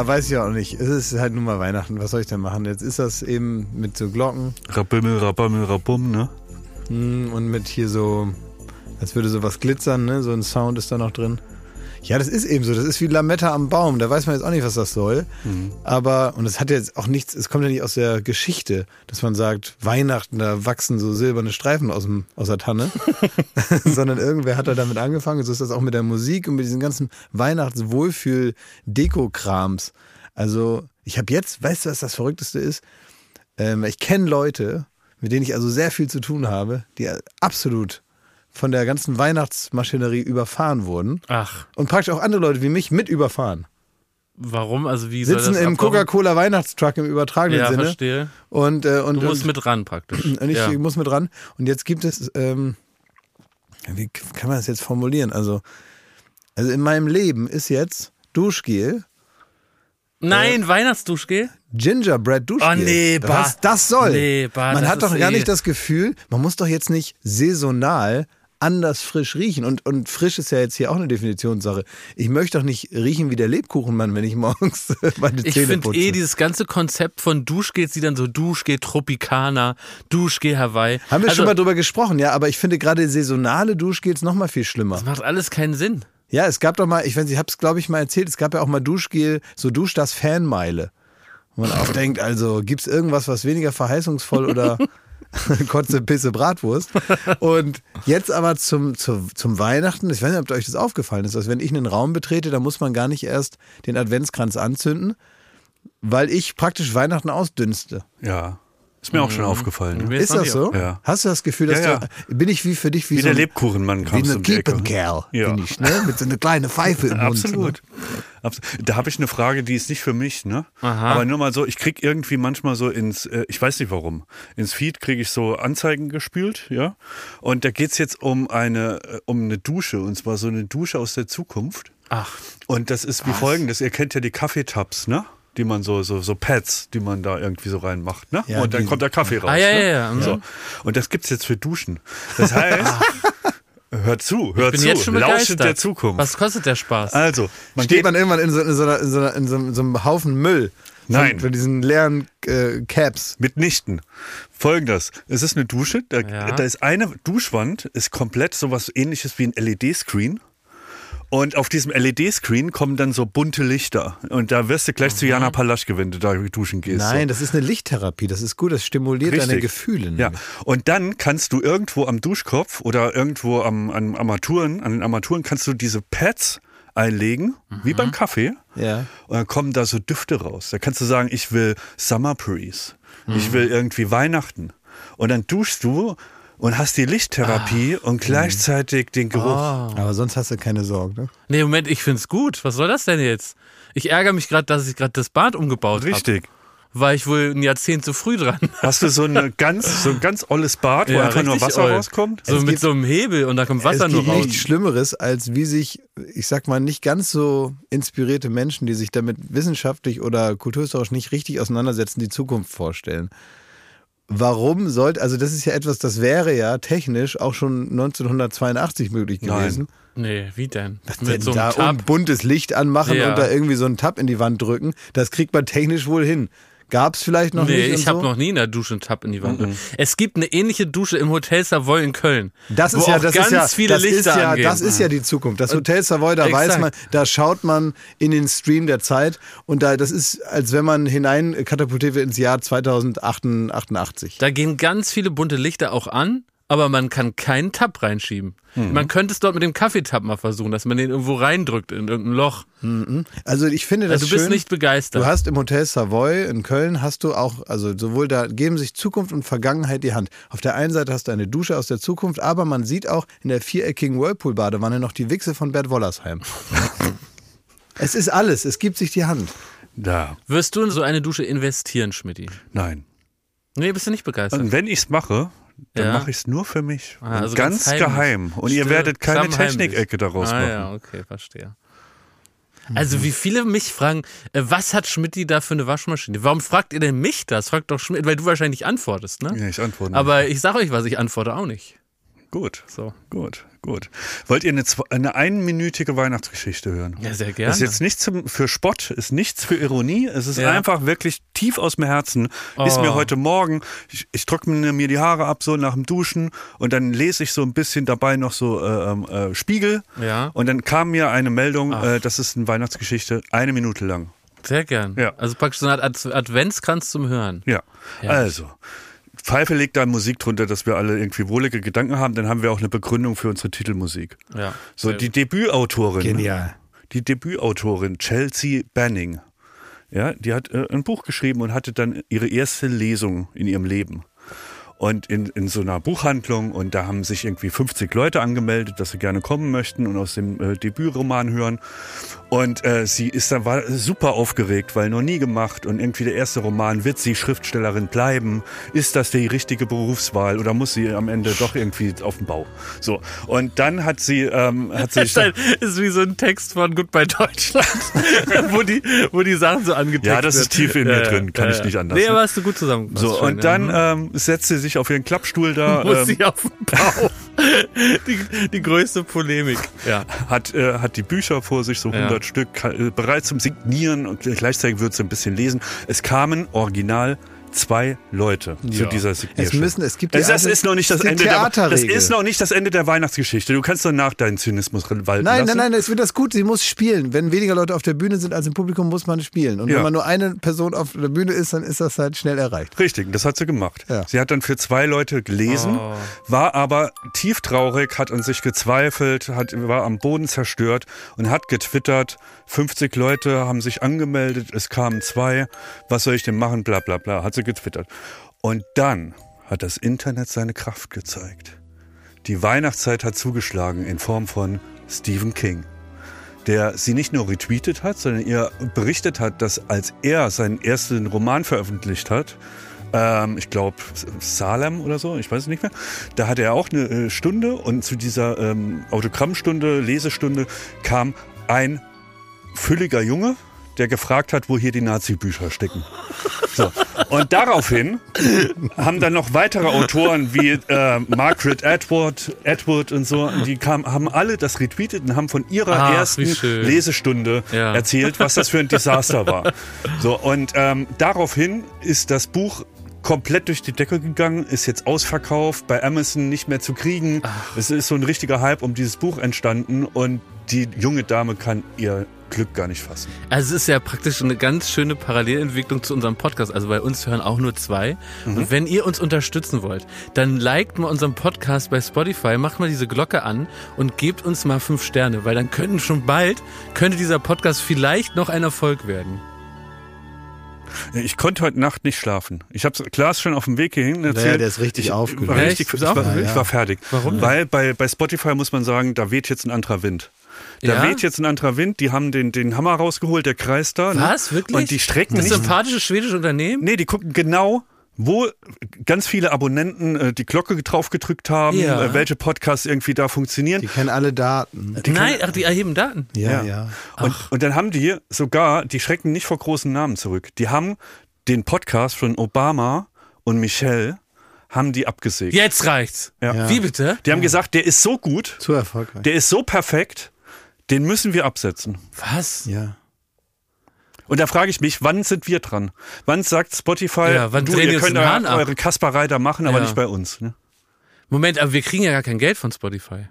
Ja, weiß ich auch nicht. Es ist halt nun mal Weihnachten. Was soll ich denn machen? Jetzt ist das eben mit so Glocken Rabimmel, rabammel, rabum, ne? hm, und mit hier so, als würde sowas glitzern, ne? So ein Sound ist da noch drin. Ja, das ist eben so. Das ist wie Lametta am Baum. Da weiß man jetzt auch nicht, was das soll. Aber, und es hat jetzt auch nichts, es kommt ja nicht aus der Geschichte, dass man sagt, Weihnachten, da wachsen so silberne Streifen aus, dem, aus der Tanne. Sondern irgendwer hat da damit angefangen. So ist das auch mit der Musik und mit diesen ganzen Weihnachtswohlfühl-Deko-Krams. Also, ich habe jetzt, weißt du, was das Verrückteste ist? Ähm, ich kenne Leute, mit denen ich also sehr viel zu tun habe, die absolut von der ganzen Weihnachtsmaschinerie überfahren wurden Ach, und praktisch auch andere Leute wie mich mit überfahren. warum? Also wie soll Sitzen das im? Coca-Cola Weihnachtstruck im übertragenen Ja, Sinne. verstehe. Und, äh, und, Du musst und, mit ran praktisch. und ich ja. muss mit ran. Und jetzt gibt es, ähm, wie kann man das jetzt formulieren? Also, also in meinem Leben ist jetzt Duschgel, Nein, Weihnachtsduschgel? Gingerbread Duschgel. Oh, nee, bah. Was das soll. Nee, bah, man hat doch gar eh- nicht das Gefühl, man muss doch jetzt nicht saisonal anders frisch riechen. Und, und frisch ist ja jetzt hier auch eine Definitionssache. Ich möchte doch nicht riechen wie der Lebkuchenmann, wenn ich morgens meine Ich Zähne finde putze. eh dieses ganze Konzept von Duschgels, die dann so Duschgel Tropicana, Duschgel Hawaii. Haben wir also, schon mal drüber gesprochen, ja, aber ich finde gerade saisonale Duschgels noch mal viel schlimmer. Das macht alles keinen Sinn. Ja, es gab doch mal, ich weiß nicht, ich habe es glaube ich mal erzählt, es gab ja auch mal Duschgel, so Dusch das Fanmeile. Wo man auch denkt, also gibt es irgendwas, was weniger verheißungsvoll oder Kotze, Pisse, Bratwurst. Und jetzt aber zum, zum, zum Weihnachten, ich weiß nicht, ob euch das aufgefallen ist, dass wenn ich einen Raum betrete, da muss man gar nicht erst den Adventskranz anzünden, weil ich praktisch Weihnachten ausdünste. Ja. Ist mir auch schon aufgefallen. Ne? Ist das so? Ja. Hast du das Gefühl, dass Ja, du, bin ich wie für dich wie, Wie so der ein- Lebkuchenmann wie kam eine die Ecke. Kiepenkerl, Ja. bin ich, ne? Mit so einer kleinen Pfeife im Mund. Absolut. Abs- Da habe ich eine Frage, die ist nicht für mich, ne? Aha. Aber nur mal so, ich krieg irgendwie manchmal so ins, äh, ich weiß nicht warum, ins Feed kriege ich so Anzeigen gespült, ja? Und da geht's jetzt um eine, äh, um eine Dusche, und zwar so eine Dusche aus der Zukunft. Ach, Und das ist wie folgendes, ihr kennt ja die Kaffeetabs, ne? Die man so, so, so Pads, die man da irgendwie so reinmacht, ne? Ja, und dann die- kommt der Kaffee raus. Ah, ja, ne? ja, ja, mhm. So. Und das gibt's jetzt für Duschen. Das heißt, hört zu, hört zu, jetzt lauschet der Zukunft. Was kostet der Spaß? Also, man Steht man irgendwann in so, in so, einer, in so, einer, in so, in so einem Haufen Müll. Nein. Von diesen leeren äh, Caps. Mitnichten. Folgendes. Es ist eine Dusche. Da, Ja. da ist eine Duschwand, ist komplett sowas ähnliches wie ein LED-Screen. Und auf diesem LED-Screen kommen dann so bunte Lichter. Und da wirst du gleich zu Jana Palaschke, wenn du da duschen gehst. Nein, so. das ist eine Lichttherapie. Das ist gut. Das stimuliert deine Richtig. Gefühle. Ja, und dann kannst du irgendwo am Duschkopf oder irgendwo am, an Armaturen, an den Armaturen kannst du diese Pads einlegen, wie beim Kaffee. Ja. Und dann kommen da so Düfte raus. Da kannst du sagen, ich will Summer Breeze. Ich will irgendwie Weihnachten. Und dann duschst du und hast die Lichttherapie und gleichzeitig den Geruch. Aber sonst hast du keine Sorgen. Ne? Nee, Moment, ich find's gut. Was soll das denn jetzt? Ich ärgere mich gerade, dass ich gerade das Bad umgebaut habe. Richtig. War ich wohl ein Jahrzehnt zu früh dran. Hast du so, eine ganz, so ein ganz olles Bad, wo Ja, einfach nur Wasser oll. rauskommt? So Es mit gibt- so einem Hebel und da kommt Wasser es nur gibt raus. nichts Schlimmeres, als wie sich, ich sag mal, nicht ganz so inspirierte Menschen, die sich damit wissenschaftlich oder kulturhistorisch nicht richtig auseinandersetzen, die Zukunft vorstellen. Warum sollte, also das ist ja etwas, das wäre ja technisch auch schon 1982 möglich Nein. gewesen. Nee, wie denn? Was mit denn so da und buntes Licht anmachen Ja. und da irgendwie so einen Tab in die Wand drücken, das kriegt man technisch wohl hin. Gab's vielleicht noch Nee, nicht? und ich habe so? noch nie in der Dusche einen Tab in die Wand. Es gibt eine ähnliche Dusche im Hotel Savoy in Köln. Das wo ist ja, auch das ganz ist ja, viele das Lichter ist ja, angehen. das ist ja die Zukunft. Das Hotel Savoy, da Exakt. weiß man, da schaut man in den Stream der Zeit und da, das ist, als wenn man hinein katapultiert wird ins Jahr 2088. Da gehen ganz viele bunte Lichter auch an, aber man kann keinen Tab reinschieben. Mhm. Man könnte es dort mit dem Kaffeetab mal versuchen, dass man den irgendwo reindrückt in irgendein Loch. Also ich finde das Also du bist schön. nicht begeistert. Du hast im Hotel Savoy in Köln hast du auch, also sowohl da geben sich Zukunft und Vergangenheit die Hand. Auf der einen Seite hast du eine Dusche aus der Zukunft, aber man sieht auch in der viereckigen Whirlpool-Badewanne noch die Wichse von Bert Wollersheim. es ist alles, es gibt sich die Hand. Da. Wirst du in so eine Dusche investieren, Schmidti? Nein. Nee, bist du nicht begeistert. Und wenn ich es mache, dann Ja. mache ich es nur für mich. Ah, also ganz, ganz geheim. Und ihr Still, werdet keine. Technikecke daraus ah, machen. ja, okay, verstehe. Also wie viele mich fragen, äh, was hat Schmidti da für eine Waschmaschine? Warum fragt ihr denn mich das? Fragt doch Schmidt, weil du wahrscheinlich antwortest, ne? Ja, ich antworte. Aber ich sag euch was, ich antworte auch nicht. Gut. So. Gut, gut. Wollt ihr eine, eine einminütige Weihnachtsgeschichte hören? Ja, sehr gerne. Das ist jetzt nichts für Spott, ist nichts für Ironie. Es ist Ja. einfach wirklich tief aus dem Herzen. Ist Oh. mir heute Morgen, ich, ich trockne mir die Haare ab so nach dem Duschen und dann lese ich so ein bisschen dabei noch so äh, ähm, äh, Spiegel. Ja. Und dann kam mir eine Meldung, äh, das ist eine Weihnachtsgeschichte, eine Minute lang. Sehr gern. Ja. Also praktisch so eine Art Ad- Adventskranz zum Hören. Ja. Ja. Also. Pfeife legt da Musik drunter, dass wir alle irgendwie wohlige Gedanken haben, dann haben wir auch eine Begründung für unsere Titelmusik. Ja. So, die. Debütautorin. Genial. Die Debütautorin Chelsea Banning. Ja, die hat äh, ein Buch geschrieben und hatte dann ihre erste Lesung in ihrem Leben. Und in, in so einer Buchhandlung und da haben sich irgendwie 50 Leute angemeldet, dass sie gerne kommen möchten und aus dem äh, Debütroman hören. Und äh, sie ist dann war super aufgeregt, weil noch nie gemacht und irgendwie der erste Roman, wird sie Schriftstellerin bleiben? Ist das die richtige Berufswahl oder muss sie am Ende doch irgendwie auf dem Bau? So. Und dann hat sie, ähm, hat sie ist, ein, ist wie so ein Text von Goodbye Deutschland, wo, die, wo die Sachen so angetextet Ja, das ist tief in mir drin, kann ich nicht anders, Nee, ne? aber hast du gut zusammengefasst. So, schön, und dann ja. ähm, setzt sie sich auf ihren Klappstuhl da, muss ähm, sie auf den Bau. die, die größte Polemik. Ja. hat, äh, hat die Bücher vor sich, so Ja. 100 Stück, ka- äh, bereit zum Signieren und gleichzeitig wird sie ein bisschen lesen. Es kamen original zwei Leute zu Ja. dieser Es Signierung. müssen, es gibt Das, das ist noch nicht das Ende der, das ist noch nicht das Ende der Weihnachtsgeschichte. Du kannst danach deinen Zynismus walten Nein, lassen. nein, nein, es wird das gut. Sie muss spielen. Wenn weniger Leute auf der Bühne sind als im Publikum, muss man spielen. Und Ja. wenn man nur eine Person auf der Bühne ist, dann ist das halt schnell erreicht. Richtig, das hat sie gemacht. Ja. Sie hat dann für zwei Leute gelesen, Oh. war aber tief traurig, hat an sich gezweifelt, hat, war am Boden zerstört und hat getwittert, 50 Leute haben sich angemeldet, es kamen zwei, was soll ich denn machen, bla bla bla, hat sie getwittert. Und dann hat das Internet seine Kraft gezeigt. Die Weihnachtszeit hat zugeschlagen in Form von Stephen King der sie nicht nur retweetet hat, sondern ihr berichtet hat, dass als er seinen ersten Roman veröffentlicht hat, ähm, ich glaube Salem oder so, ich weiß es nicht mehr, da hatte er auch eine äh, Stunde und zu dieser ähm, Autogrammstunde, Lesestunde kam ein fülliger Junge, der gefragt hat, wo hier die Nazi-Bücher stecken. So. Und daraufhin haben dann noch weitere Autoren wie äh, Margaret Atwood, Atwood und so, die kam, haben alle das retweetet und haben von ihrer Ach, ersten. Lesestunde Ja. erzählt, was das für ein Desaster war. So, und ähm, daraufhin ist das Buch komplett durch die Decke gegangen, ist jetzt ausverkauft, bei Amazon nicht mehr zu kriegen. Es ist so ein richtiger Hype um dieses Buch entstanden und die junge Dame kann ihr Glück gar nicht fassen. Also es ist ja praktisch eine ganz schöne Parallelentwicklung zu unserem Podcast. Also bei uns hören auch nur zwei. Mhm. Und wenn ihr uns unterstützen wollt, dann liked mal unseren Podcast bei Spotify, macht mal diese Glocke an und gebt uns mal fünf Sterne, weil dann könnten schon bald, könnte dieser Podcast vielleicht noch ein Erfolg werden. Ich konnte heute Nacht nicht schlafen. Ich habe Klaas schon auf dem Weg hierhin erzählt. Naja, der ist richtig ich aufgelöst. War richtig, ich, war, ich war fertig. Warum? Weil bei, bei Spotify muss man sagen, da weht jetzt ein anderer Wind. Da Ja? weht jetzt ein anderer Wind. Die haben den, den Hammer rausgeholt, der Kreis da. ne? Was? Wirklich? Und die strecken Das nicht. sympathische schwedische Unternehmen? Nee, die gucken genau, wo ganz viele Abonnenten äh, die Glocke drauf gedrückt haben, Ja. äh, welche Podcasts irgendwie da funktionieren. Die kennen alle Daten. Nein, ach, die erheben Daten. Ja, Ja. ja. Und, und dann haben die sogar, die schrecken nicht vor großen Namen zurück. Die haben den Podcast von Obama und Michelle haben die abgesägt. Jetzt reicht's. Ja. Wie bitte? Die haben gesagt, der ist so gut, Zu erfolgreich. der ist so perfekt, den müssen wir absetzen. Was? Ja. Und da frage ich mich, wann sind wir dran? Wann sagt Spotify, Ja, wann du, ihr uns könnt ab? eure Kasperei da machen, aber Ja. nicht bei uns. Ne? Moment, aber wir kriegen ja gar kein Geld von Spotify.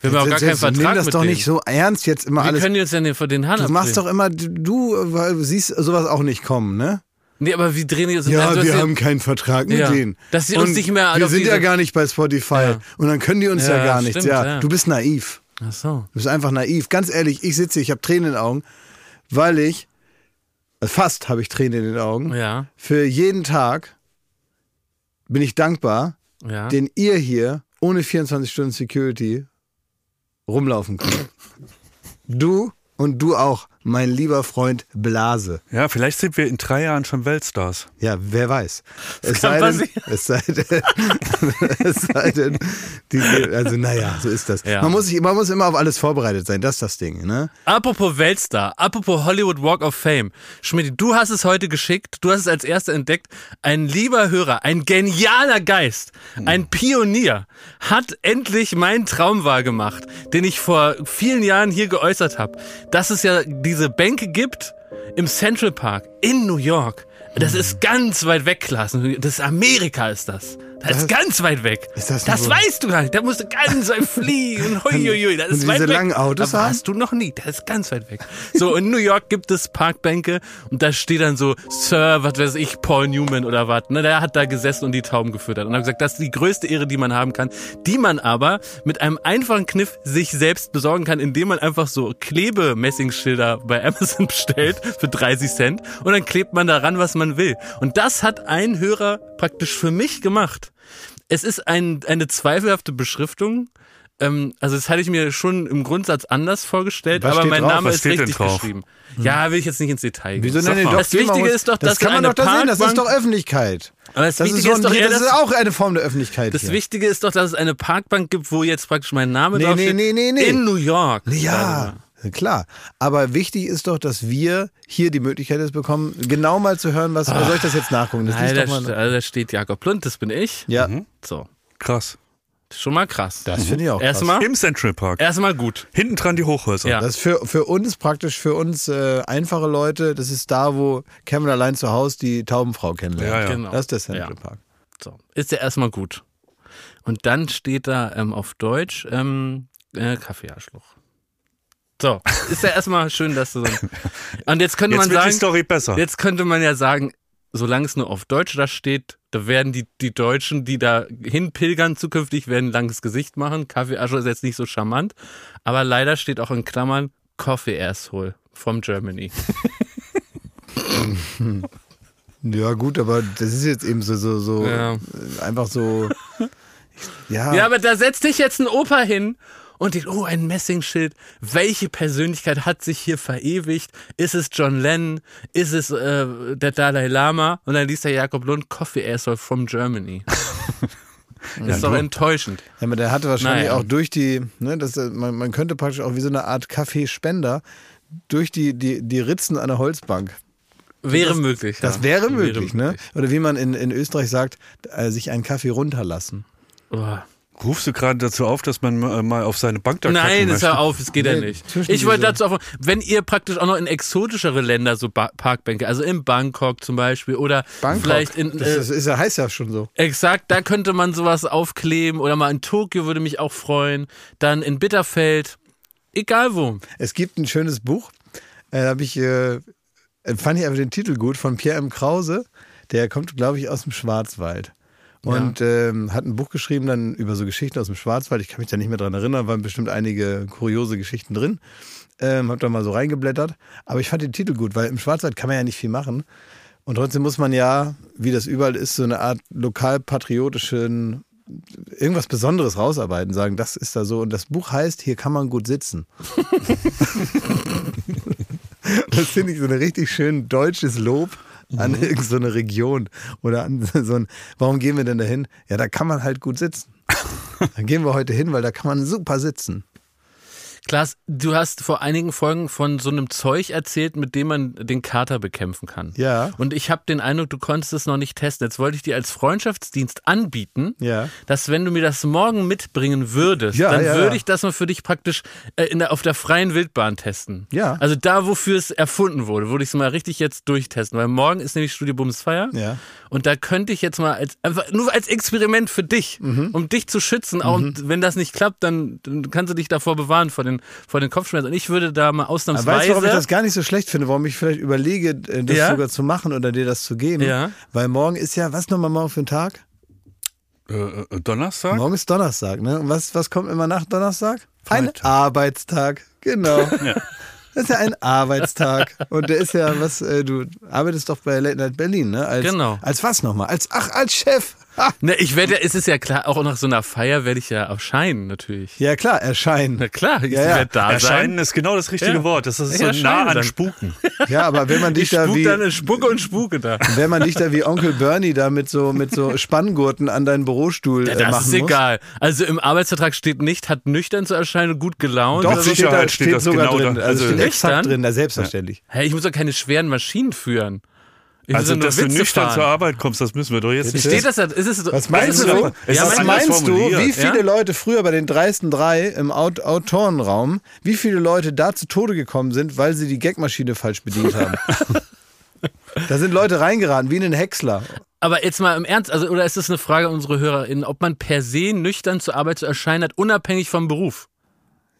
Wir haben auch gar Jetzt- keinen jetzt Vertrag Nimm das mit doch denen. nicht so ernst jetzt immer Wie alles. können die uns denn den- von den Hahn Du machst doch immer, du äh, siehst sowas auch nicht kommen, ne? Nee, aber wie drehen die uns Ja, also, wir haben keinen Vertrag mit Ja. denen. Dass sie uns Und nicht mehr Wir sind ja gar nicht bei Spotify. Ja. Und dann können die uns ja, Ja, gar nichts. stimmt, Ja, ja. du bist naiv. Ach so. Du bist einfach naiv. Ganz ehrlich, ich sitze, ich habe Tränen in den Augen, weil ich, äh, fast habe ich Tränen in den Augen, Ja, für jeden Tag bin ich dankbar, ja. den ihr hier ohne 24 Stunden Security rumlaufen könnt. Du und du auch, mein lieber Freund Blase. Ja, vielleicht sind wir in drei Jahren schon Weltstars. Ja, wer weiß. Es sei, denn, es sei denn, es sei denn, die, also naja, so ist das. Ja. Man, muss sich, man muss immer auf alles vorbereitet sein, das ist das Ding. Ne? Apropos Weltstar, apropos Hollywood Walk of Fame. Schmidt, du hast es heute geschickt, du hast es als erster entdeckt. Ein lieber Hörer, ein genialer Geist, ein Pionier hat endlich meinen Traum wahrgemacht, den ich vor vielen Jahren hier geäußert habe. Dass es ja diese Bänke gibt im Central Park in New York. Das ist ganz weit weg, Klaas. Das ist Amerika ist das. Das ist ganz weit weg. Ist das das so? weißt du gar nicht. Da musst du ganz weit fliegen. Huiuiui, das Und ist diese weit weg. langen Autos Aber haben? hast du noch nie. Das ist ganz weit weg. So, in New York gibt es Parkbänke und da steht dann so Sir, was weiß ich, Paul Newman oder was. Ne, der hat da gesessen und die Tauben gefüttert. Und hat gesagt, das ist die größte Ehre, die man haben kann, die man aber mit einem einfachen Kniff sich selbst besorgen kann, indem man einfach so Klebemessingschilder bei Amazon bestellt für 30 Cent und dann klebt man daran, was man will. Und das hat ein Hörer praktisch für mich gemacht. Es ist ein, eine zweifelhafte Beschriftung. Ähm, also das hatte ich mir schon im Grundsatz anders vorgestellt, Was aber mein drauf? Name Was ist richtig geschrieben. Ja, will ich jetzt nicht ins Detail gehen. Wieso nennen mal. die Das doch Wichtige ist doch, das dass kann man eine doch da sehen, das ist doch Öffentlichkeit. Aber das, Das, ist, ist doch eher, das ist auch eine Form der Öffentlichkeit. das hier. Wichtige ist doch, dass es eine Parkbank gibt, wo jetzt praktisch mein Name Nee, draufsteht. nee, nee, nee, nee. In New York. Ja, klar. Aber wichtig ist doch, dass wir hier die Möglichkeit jetzt bekommen, genau mal zu hören, was. Oder soll ich das jetzt nachgucken? Das Nein, da, doch st- also da steht Jakob Lund, das bin ich. Ja, So, Krass. schon mal krass. das finde ich auch. krass. Erstmal, Im Central Park. erstmal gut. Hinten dran die Hochhäuser. Ja. Das ist für, für uns praktisch, für uns äh, einfache Leute, das ist da, wo Cameron allein zu Hause die Taubenfrau kennenlernt. Ja, ja. Genau. Das ist der Central Ja. Park. So, ist ja erstmal gut. Und dann steht da ähm, auf Deutsch ähm, äh, Kaffeearschloch. So, ist ja erstmal schön, dass du so. Und jetzt könnte Jetzt man wird die sagen, Story besser. jetzt könnte man ja sagen, solange es nur auf Deutsch da steht, da werden die, die Deutschen, die da hinpilgern zukünftig, werden ein langes Gesicht machen. Kaffeearschloch ist jetzt nicht so charmant. Aber leider steht auch in Klammern Coffee Asshole from Germany. Ja, gut, aber das ist jetzt eben so, so, so Ja. äh, einfach so. Ja, Ja, aber da setzt sich jetzt ein Opa hin und denkt, oh, ein Messingschild. Welche Persönlichkeit hat sich hier verewigt? Ist es John Lennon? Ist es äh, der Dalai Lama? Und dann liest der Jakob Lund Coffee Asshole from Germany. ist doch enttäuschend. Ja, aber der hatte wahrscheinlich Naja. auch durch die, ne, das, äh, man, man könnte praktisch auch wie so eine Art Kaffeespender durch die, die, die Ritzen einer Holzbank. Wäre das, möglich. Das ja. wäre möglich, ne? möglich. Oder wie man in, in Österreich sagt, äh, sich einen Kaffee runterlassen. Oh. Rufst du gerade dazu auf, dass man äh, mal auf seine Bank da Nein, ist ja auf, es geht ja Nee, nicht. zwischen Ich wollte dazu auf, wenn ihr praktisch auch noch in exotischere Länder so ba Parkbänke, also in Bangkok zum Beispiel oder Bangkok. vielleicht in das, äh, das ist ja, heißt ja schon so. Exakt, da könnte man sowas aufkleben oder mal in Tokio würde mich auch freuen. Dann in Bitterfeld, egal wo. Es gibt ein schönes Buch, äh, da habe ich, äh, fand ich einfach den Titel gut, von Pierre M. Krause. Der kommt, glaube ich, aus dem Schwarzwald. Und ähm, hat ein Buch geschrieben dann über so Geschichten aus dem Schwarzwald. Ich kann mich da nicht mehr dran erinnern, waren bestimmt einige kuriose Geschichten drin. Ähm, hab da mal so reingeblättert. Aber ich fand den Titel gut, weil im Schwarzwald kann man ja nicht viel machen. Und trotzdem muss man ja, wie das überall ist, so eine Art lokalpatriotischen, irgendwas Besonderes rausarbeiten, sagen, das ist da so. Und das Buch heißt, hier kann man gut sitzen. Das finde ich so ein richtig schön deutsches Lob an Mhm. irgendeine so Region oder an so ein, warum gehen wir denn dahin? Ja, da kann man halt gut sitzen. Dann gehen wir heute hin, weil da kann man super sitzen. Klaas, du hast vor einigen Folgen von so einem Zeug erzählt, mit dem man den Kater bekämpfen kann. Ja. Und ich habe den Eindruck, du konntest es noch nicht testen. Jetzt wollte ich dir als Freundschaftsdienst anbieten, Ja. dass wenn du mir das morgen mitbringen würdest, Ja, dann ja, würde ich das mal für dich praktisch äh, in der, auf der freien Wildbahn testen. Ja. Also da, wofür es erfunden wurde, würde ich es mal richtig jetzt durchtesten. Weil morgen ist nämlich Studio Bumsfeier. Ja. Und da könnte ich jetzt mal als, einfach nur als Experiment für dich, Mhm. um dich zu schützen. Auch und wenn das nicht klappt, dann, dann kannst du dich davor bewahren, vor den, vor den Kopfschmerzen. Und ich würde da mal Aber ausnahmsweise. weißt du, warum ich das gar nicht so schlecht finde? Warum ich vielleicht überlege, äh, das Ja? sogar zu machen oder dir das zu geben? Ja. Weil morgen ist ja, was nochmal morgen für ein Tag? Äh, äh, Donnerstag? Morgen ist Donnerstag, ne? Und was, was kommt immer nach Donnerstag? Ein Freitag. Arbeitstag, genau. Das ist ja ein Arbeitstag. Und der ist ja, was, äh, du arbeitest doch bei Late Night Berlin, ne? Als, Genau. Als was nochmal? Als, ach, als Chef. Ne, ich werde, es ist ja klar, auch nach so einer Feier werde ich ja erscheinen, natürlich. Ja, klar, erscheinen. Na klar, ich Ja, ja. werde da Erscheinen sein. ist genau das richtige Ja. Wort. Das ist so Erscheinen nah an dann. Spuken. Ja, aber wenn man dich Ich da spuk wie, dann, spucke und spuke da. wenn man dich da wie Onkel Bernie da mit so, mit so Spanngurten an deinen Bürostuhl Ja, äh, das machen ist muss. egal. Also im Arbeitsvertrag steht nicht, hat nüchtern zu erscheinen gut gelaunt. Doch, so. steht da, Sicherheit steht, steht das sogar genau drin. da. Also, Also steht nüchtern? exakt drin, da selbstverständlich. Hey, ich muss doch keine schweren Maschinen führen. Ich Also, dass du Witze nüchtern fahren. zur Arbeit kommst, das müssen wir doch jetzt nicht. Steht das da? Ist es, Was meinst ist du? so? Es Ja, Was meinst du, wie viele Ja? Leute früher bei den dreisten drei im Aut Autorenraum, wie viele Leute da zu Tode gekommen sind, weil sie die Gagmaschine falsch bedient haben? da sind Leute reingeraten, wie in einen Häcksler. aber jetzt mal im Ernst, also, oder ist das eine Frage an unsere HörerInnen, ob man per se nüchtern zur Arbeit zu erscheinen hat, unabhängig vom Beruf?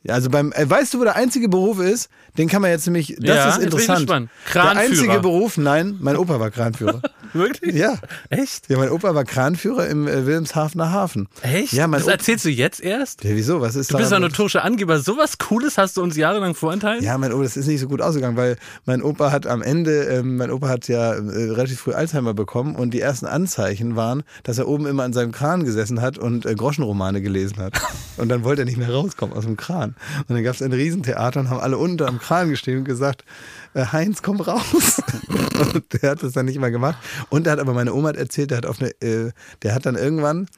Ja, also beim, äh, weißt du, wo der einzige Beruf ist? Den kann man jetzt nämlich, das Ja, ist interessant. gespannt. Der Kranführer. einzige Beruf, nein, mein Opa war Kranführer. Wirklich? ja. Echt? Ja, mein Opa war Kranführer im äh, Wilhelmshavener Hafen. Echt? Ja, mein das Opa. erzählst du jetzt erst? Ja, wieso? Was ist Du bist ein notorischer Angeber. Sowas Cooles hast du uns jahrelang vorenthalten? Ja, mein Opa, das ist nicht so gut ausgegangen, weil mein Opa hat am Ende, ähm, mein Opa hat ja äh, relativ früh Alzheimer bekommen und die ersten Anzeichen waren, dass er oben immer an seinem Kran gesessen hat und äh, Groschenromane gelesen hat. Und dann wollte er nicht mehr rauskommen aus dem Kran. Und dann gab es ein Riesentheater und haben alle unter am Kran gestehen und gesagt, äh, Heinz, komm raus. und der hat das dann nicht mehr gemacht. Und er hat aber meine Oma hat erzählt, der hat auf eine, äh, der hat dann irgendwann,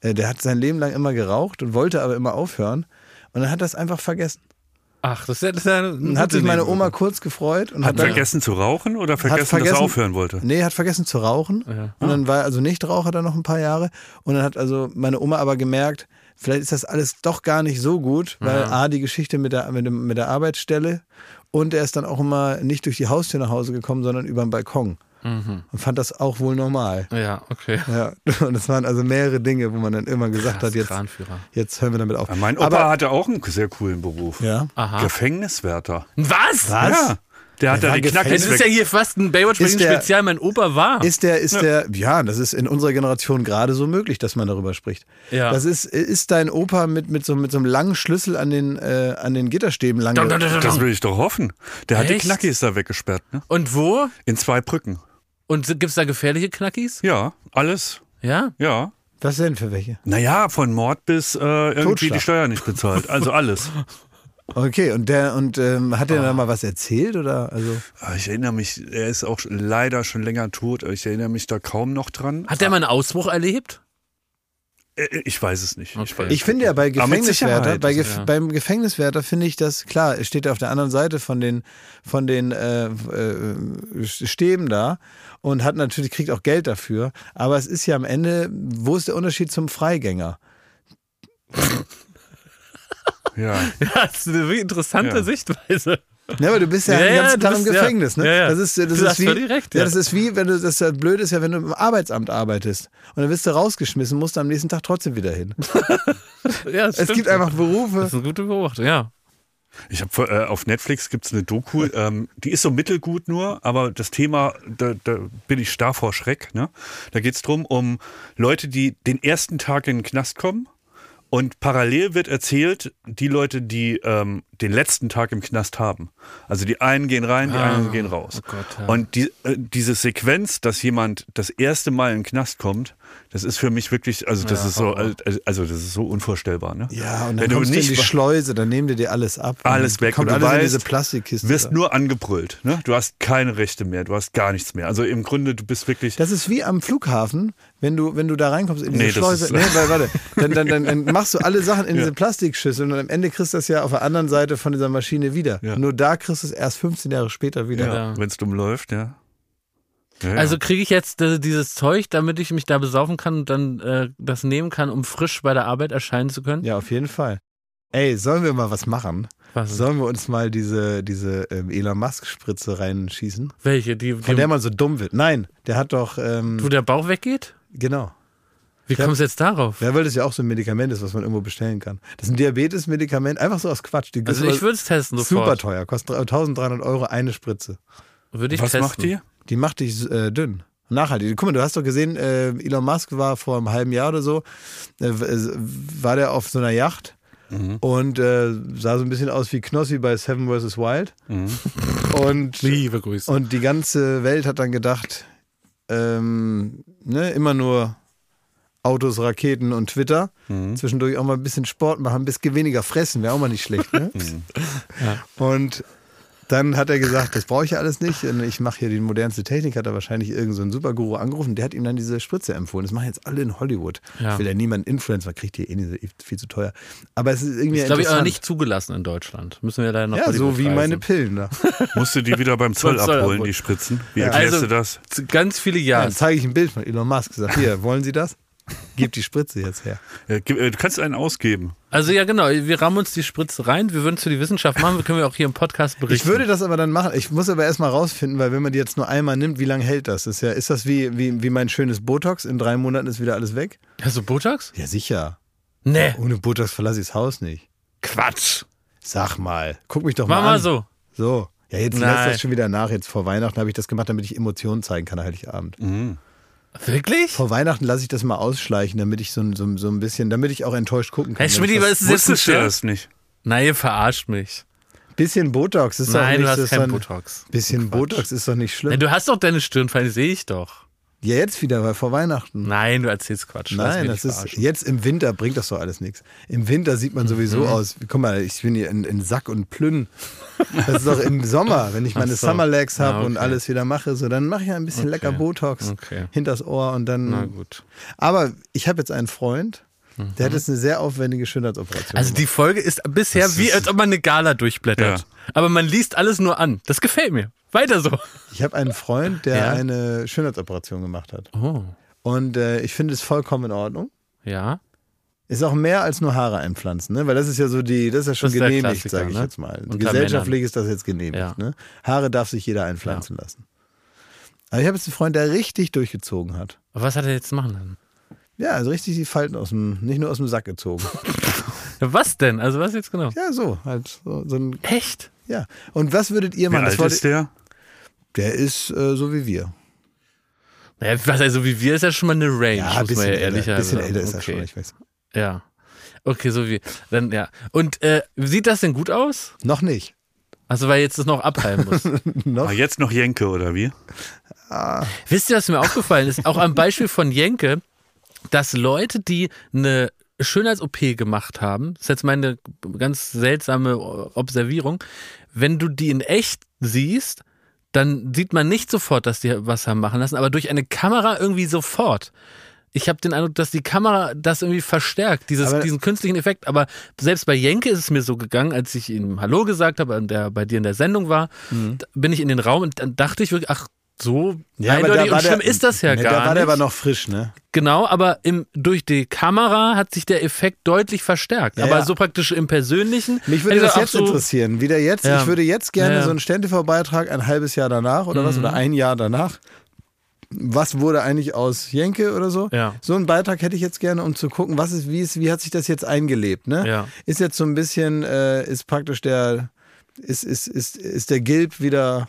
äh, der hat sein Leben lang immer geraucht und wollte aber immer aufhören. Und dann hat er es einfach vergessen. Ach, das ist ja, das Dann hat sich meine. Oma kurz gefreut und Hat hat dann, vergessen zu rauchen oder vergessen, dass vergessen- er aufhören wollte? Nee, hat vergessen zu rauchen. Ja. Und dann war er also Nichtraucher dann noch ein paar Jahre. Und dann hat also meine Oma aber gemerkt, vielleicht ist das alles doch gar nicht so gut, weil A, die Geschichte mit der, mit, dem, mit der Arbeitsstelle und er ist dann auch immer nicht durch die Haustür nach Hause gekommen, sondern über den Balkon. Mhm. Und fand das auch wohl normal. Ja, okay. Ja, und es waren also mehrere Dinge, wo man dann immer gesagt Krass, hat, jetzt, jetzt hören wir damit auf. Mein Opa Aber, hatte auch einen sehr coolen Beruf. ja. Aha. Gefängniswärter. Was? Was? Ja. Der hat da die Knackis Das ist ja hier fast ein Baywatch Ist der- Spezial. Mein Opa war. Ist der, ist der, ja, das ist in unserer Generation gerade so möglich, dass man darüber spricht. Ja. Das ist, ist dein Opa mit, mit, so, mit so einem langen Schlüssel an den, äh, an den Gitterstäben lang. Das will ich doch hoffen. Der hat die Echt? Knackis da weggesperrt, ne? Und wo? In zwei Brücken. Und gibt es da gefährliche Knackis? Ja, alles. Ja? Ja. Was denn für welche? Naja, von Mord bis äh, irgendwie Totschlag. die Steuer nicht bezahlt. Also alles. Okay, und der, und ähm, hat der Ah. da mal was erzählt oder? Also, Ah, Ich erinnere mich, er ist auch leider schon länger tot. Ich erinnere mich da kaum noch dran. Hat der mal einen Ausbruch erlebt? Äh, Ich weiß es nicht. Ich, Okay. weiß ich finde ja bei Aber Gefängniswärter, bei Gef ja. beim Gefängniswärter finde ich das, klar, es steht auf der anderen Seite von den, von den äh, äh, Stäben da und hat natürlich, kriegt auch Geld dafür. Aber es ist ja am Ende, wo ist der Unterschied zum Freigänger? Ja. Ja, das ist eine wirklich interessante Ja. Sichtweise. Ne, aber du bist ja, Ja, den ja, ganzen du Tag im ja. Gefängnis, ne? Ja, ja. Das ist, das Du ist hast wie, recht, ja. ja. das ist wie, wenn du, das ist blöd ist ja, wenn du im Arbeitsamt arbeitest und dann wirst du rausgeschmissen, musst du am nächsten Tag trotzdem wieder hin. Ja, das es stimmt. gibt einfach Das Berufe. ist eine gute Beobachtung, ja. Ich habe äh, auf Netflix gibt's eine Doku, ähm, die ist so mittelgut nur, aber das Thema, da, da bin ich starr vor Schreck. Ne? Da geht's drum um Leute, die den ersten Tag in den Knast kommen und parallel wird erzählt, die Leute, die ähm, den letzten Tag im Knast haben. Also die einen gehen rein, die Ah, anderen gehen raus. oh Gott, ja. Und die, äh, diese Sequenz, dass jemand das erste Mal in den Knast kommt, das ist für mich wirklich, also das Ja, ist so, Horror. also das ist so unvorstellbar. Ne? Ja, und dann Wenn du kommst du in nicht die Schleuse, dann nehmen die dir alles ab. Alles weg Kommt und du alles in weißt, diese Plastikkiste. wirst da. nur angebrüllt. Ne? Du hast keine Rechte mehr, du hast gar nichts mehr. Also im Grunde, du bist wirklich. Das ist wie am Flughafen, wenn du, wenn du da reinkommst in diese Nee, Schleuse. nee, warte, dann, dann, dann, dann machst du alle Sachen in diese Plastikschüssel und am Ende kriegst du das ja auf der anderen Seite von dieser Maschine wieder. Ja. Nur da kriegst du es erst 15 Jahre später wieder. ja, wenn es dumm läuft, ja. ja. Also kriege ich jetzt äh, dieses Zeug, damit ich mich da besaufen kann und dann äh, das nehmen kann, um frisch bei der Arbeit erscheinen zu können? Ja, auf jeden Fall. Ey, sollen wir mal was machen? Was? Sollen wir uns mal diese, diese ähm, Elon Musk-Spritze reinschießen? Welche? Die, Von die der man so dumm wird. Nein, der hat doch, ähm, wo der Bauch weggeht? genau. Wie Ja. kommst du jetzt darauf? Ja, weil das ja auch so ein Medikament ist, was man irgendwo bestellen kann. Das ist ein Diabetes-Medikament, einfach so aus Quatsch. Die Also ich würde es testen super sofort. teuer, kostet 1300 Euro eine Spritze. Würde ich Was testen. macht die? Die macht dich äh, dünn. Nachhaltig. Guck mal, du hast doch gesehen, äh, Elon Musk war vor einem halben Jahr oder so, äh, w- war der auf so einer Yacht Mhm. und äh, sah so ein bisschen aus wie Knossi bei Seven vs. Wild. Mhm. Und, Liebe Grüße. und die ganze Welt hat dann gedacht, ähm, ne, immer nur Autos, Raketen und Twitter. Mhm. Zwischendurch auch mal ein bisschen Sport machen, ein bisschen weniger fressen, wäre auch mal nicht schlecht. Ne? Mhm. Und dann hat er gesagt, das brauche ich ja alles nicht. Und Ich mache hier die modernste Technik, hat er wahrscheinlich irgendeinen so einen Superguru angerufen, der hat ihm dann diese Spritze empfohlen. Das machen jetzt alle in Hollywood. Ja. Ich will ja niemand Influencer, kriegt die eh nicht, viel zu teuer. Aber es ist irgendwie Ist, glaube ich, aber nicht zugelassen in Deutschland. Müssen wir leider noch Ja, Hollywood so wie reisen. meine Pillen da. Musst du die wieder beim Zoll abholen, abholen. die Spritzen? Wie Ja. erklärst Also- du das? Ganz viele Ja, Jahre. dann zeige ich ein Bild von Elon Musk. Sag, hier, wollen Sie das? Gib die Spritze jetzt her. Ja, äh, Du kannst einen ausgeben. Also ja, genau. Wir rammen uns die Spritze rein. Wir würden es für die Wissenschaft machen. Wir können wir auch hier im Podcast berichten. Ich würde das aber dann machen. Ich muss aber erstmal rausfinden, weil wenn man die jetzt nur einmal nimmt, wie lange hält das? Ist, ja, ist das wie, wie, wie mein schönes Botox? In drei Monaten ist wieder alles weg? Hast du Botox? Ja, sicher. Nee. Ohne Botox verlasse ich das Haus nicht. Quatsch. Sag mal. Guck mich doch Mach mal mal an. so. So. Ja, jetzt Nein. lässt das schon wieder nach. Jetzt vor Weihnachten habe ich das gemacht, damit ich Emotionen zeigen kann, Heiligabend. Wirklich? Vor Weihnachten lasse ich das mal ausschleichen, damit ich so, ein- so, so ein bisschen, damit ich auch enttäuscht gucken kann. Hey, Schmidt, was das- ist jetzt du Scherz? das nicht? Nein, ihr verarscht mich. bisschen Botox ist doch Nein, nicht du hast kein doch- Botox. Bisschen Botox ist doch nicht schlimm. Ja, du hast doch deine Stirnfeinde, sehe ich doch. Ja, jetzt wieder, weil vor Weihnachten. Nein, du erzählst Quatsch. Nein, das ist verarschen. jetzt im Winter bringt das doch alles nichts. Im Winter sieht man sowieso Mhm. aus. Guck mal, ich bin hier in, in Sack und Plünn. Das ist doch im Sommer, wenn ich meine so. Summer Legs habe Ah, und okay. alles wieder mache, so dann mache ich ein bisschen lecker Botox Okay. hinters Ohr und dann. Na gut. Aber ich habe jetzt einen Freund, der hat jetzt eine sehr aufwendige Schönheitsoperation. Also die Folge ist bisher wie, als ob man eine Gala durchblättert. Ja. Aber man liest alles nur an. Das gefällt mir. Weiter so. ich habe einen Freund, der Ja. eine Schönheitsoperation gemacht hat. Oh. Und äh, ich finde es vollkommen in Ordnung. Ja. Ist auch mehr als nur Haare einpflanzen, ne? Weil das ist ja so die, das ist ja schon Das ist genehmigt, sage ich ne? jetzt mal. Gesellschaftlich ist das jetzt genehmigt, Ja. ne? Haare darf sich jeder einpflanzen lassen. Aber ich habe jetzt einen Freund, der richtig durchgezogen hat. Aber was hat er jetzt machen lassen? Ja, also richtig die Falten aus dem, nicht nur aus dem Sack gezogen. Was denn? Also was jetzt genau? Ja, so, halt so, so ein, Echt? ja. Und was würdet ihr Wie machen? alt wollte- ist der? der ist äh, so wie wir. Naja, was also wie wir ist ja schon mal eine Range, Ja, muss ein bisschen, man ja älter, ehrlicher bisschen älter ist er okay. schon, ich weiß. Ja. Okay, so wie. Dann, ja. Und äh, sieht das denn gut aus? Noch nicht. Also, weil jetzt das noch abheilen muss. Noch? Ah, jetzt noch Jenke, oder wie? Wisst ihr, was mir aufgefallen ist? Auch am Beispiel von Jenke, dass Leute, die eine Schönheits-OP gemacht haben, das ist jetzt meine ganz seltsame Observierung, wenn du die in echt siehst, dann sieht man nicht sofort, dass die was haben machen lassen, aber durch eine Kamera irgendwie sofort. Ich habe den Eindruck, dass die Kamera das irgendwie verstärkt, dieses, Aber- diesen künstlichen Effekt. Aber selbst bei Jenke ist es mir so gegangen, als ich ihm Hallo gesagt habe, der bei dir in der Sendung war, Mhm. bin ich in den Raum und dann dachte ich wirklich, ach, so Ja, aber eindeutig da war und schlimm der, ist das ja ne, gar Da war nicht. der aber noch frisch, ne? Genau, aber im, durch die Kamera hat sich der Effekt deutlich verstärkt. Ja, aber ja. so praktisch im Persönlichen. Mich würde das jetzt so, interessieren. Wieder jetzt. Ja. Ich würde jetzt gerne Ja, ja. so einen Stände-TV-Beitrag ein halbes Jahr danach oder was oder ein Jahr danach. Was wurde eigentlich aus Jenke oder so? Ja. So einen Beitrag hätte ich jetzt gerne, um zu gucken, was ist, wie ist, wie hat sich das jetzt eingelebt, ne? Ja. Ist jetzt so ein bisschen, äh, ist praktisch der, ist, ist, ist, ist der Gilb wieder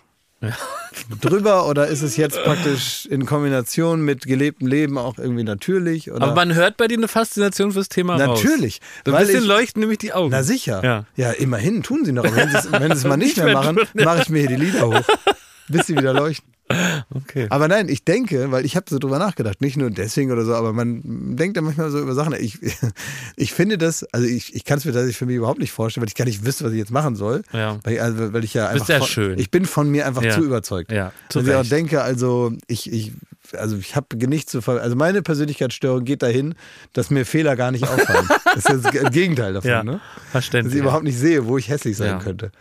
drüber oder ist es jetzt praktisch in Kombination mit gelebtem Leben auch irgendwie natürlich? Oder? Aber man hört bei dir eine Faszination fürs Thema raus. natürlich. So ein weil bisschen ich, leuchten nämlich die Augen. na sicher. Ja. Ja, immerhin tun sie noch. Wenn sie es mal nicht Nicht mehr machen, mache ich mir hier die Lieder hoch, bis sie wieder leuchten. Okay. Aber nein, ich denke, weil ich habe so drüber nachgedacht, nicht nur deswegen oder so, aber man denkt ja manchmal so über Sachen. Ich, ich finde das, also ich, ich kann es mir tatsächlich für mich überhaupt nicht vorstellen, weil ich gar nicht wüsste, was ich jetzt machen soll. Ja. Weil, ich, also, weil ich ja einfach. sehr von, schön. Ich bin von mir einfach Ja. zu überzeugt. Ja, zu Dass ich auch denke, also ich, ich, also ich habe nichts zu ver Also meine Persönlichkeitsstörung geht dahin, dass mir Fehler gar nicht auffallen. das ist das Gegenteil davon, Ja, ne? Dass verständlich. ich überhaupt nicht sehe, wo ich hässlich sein Ja. könnte.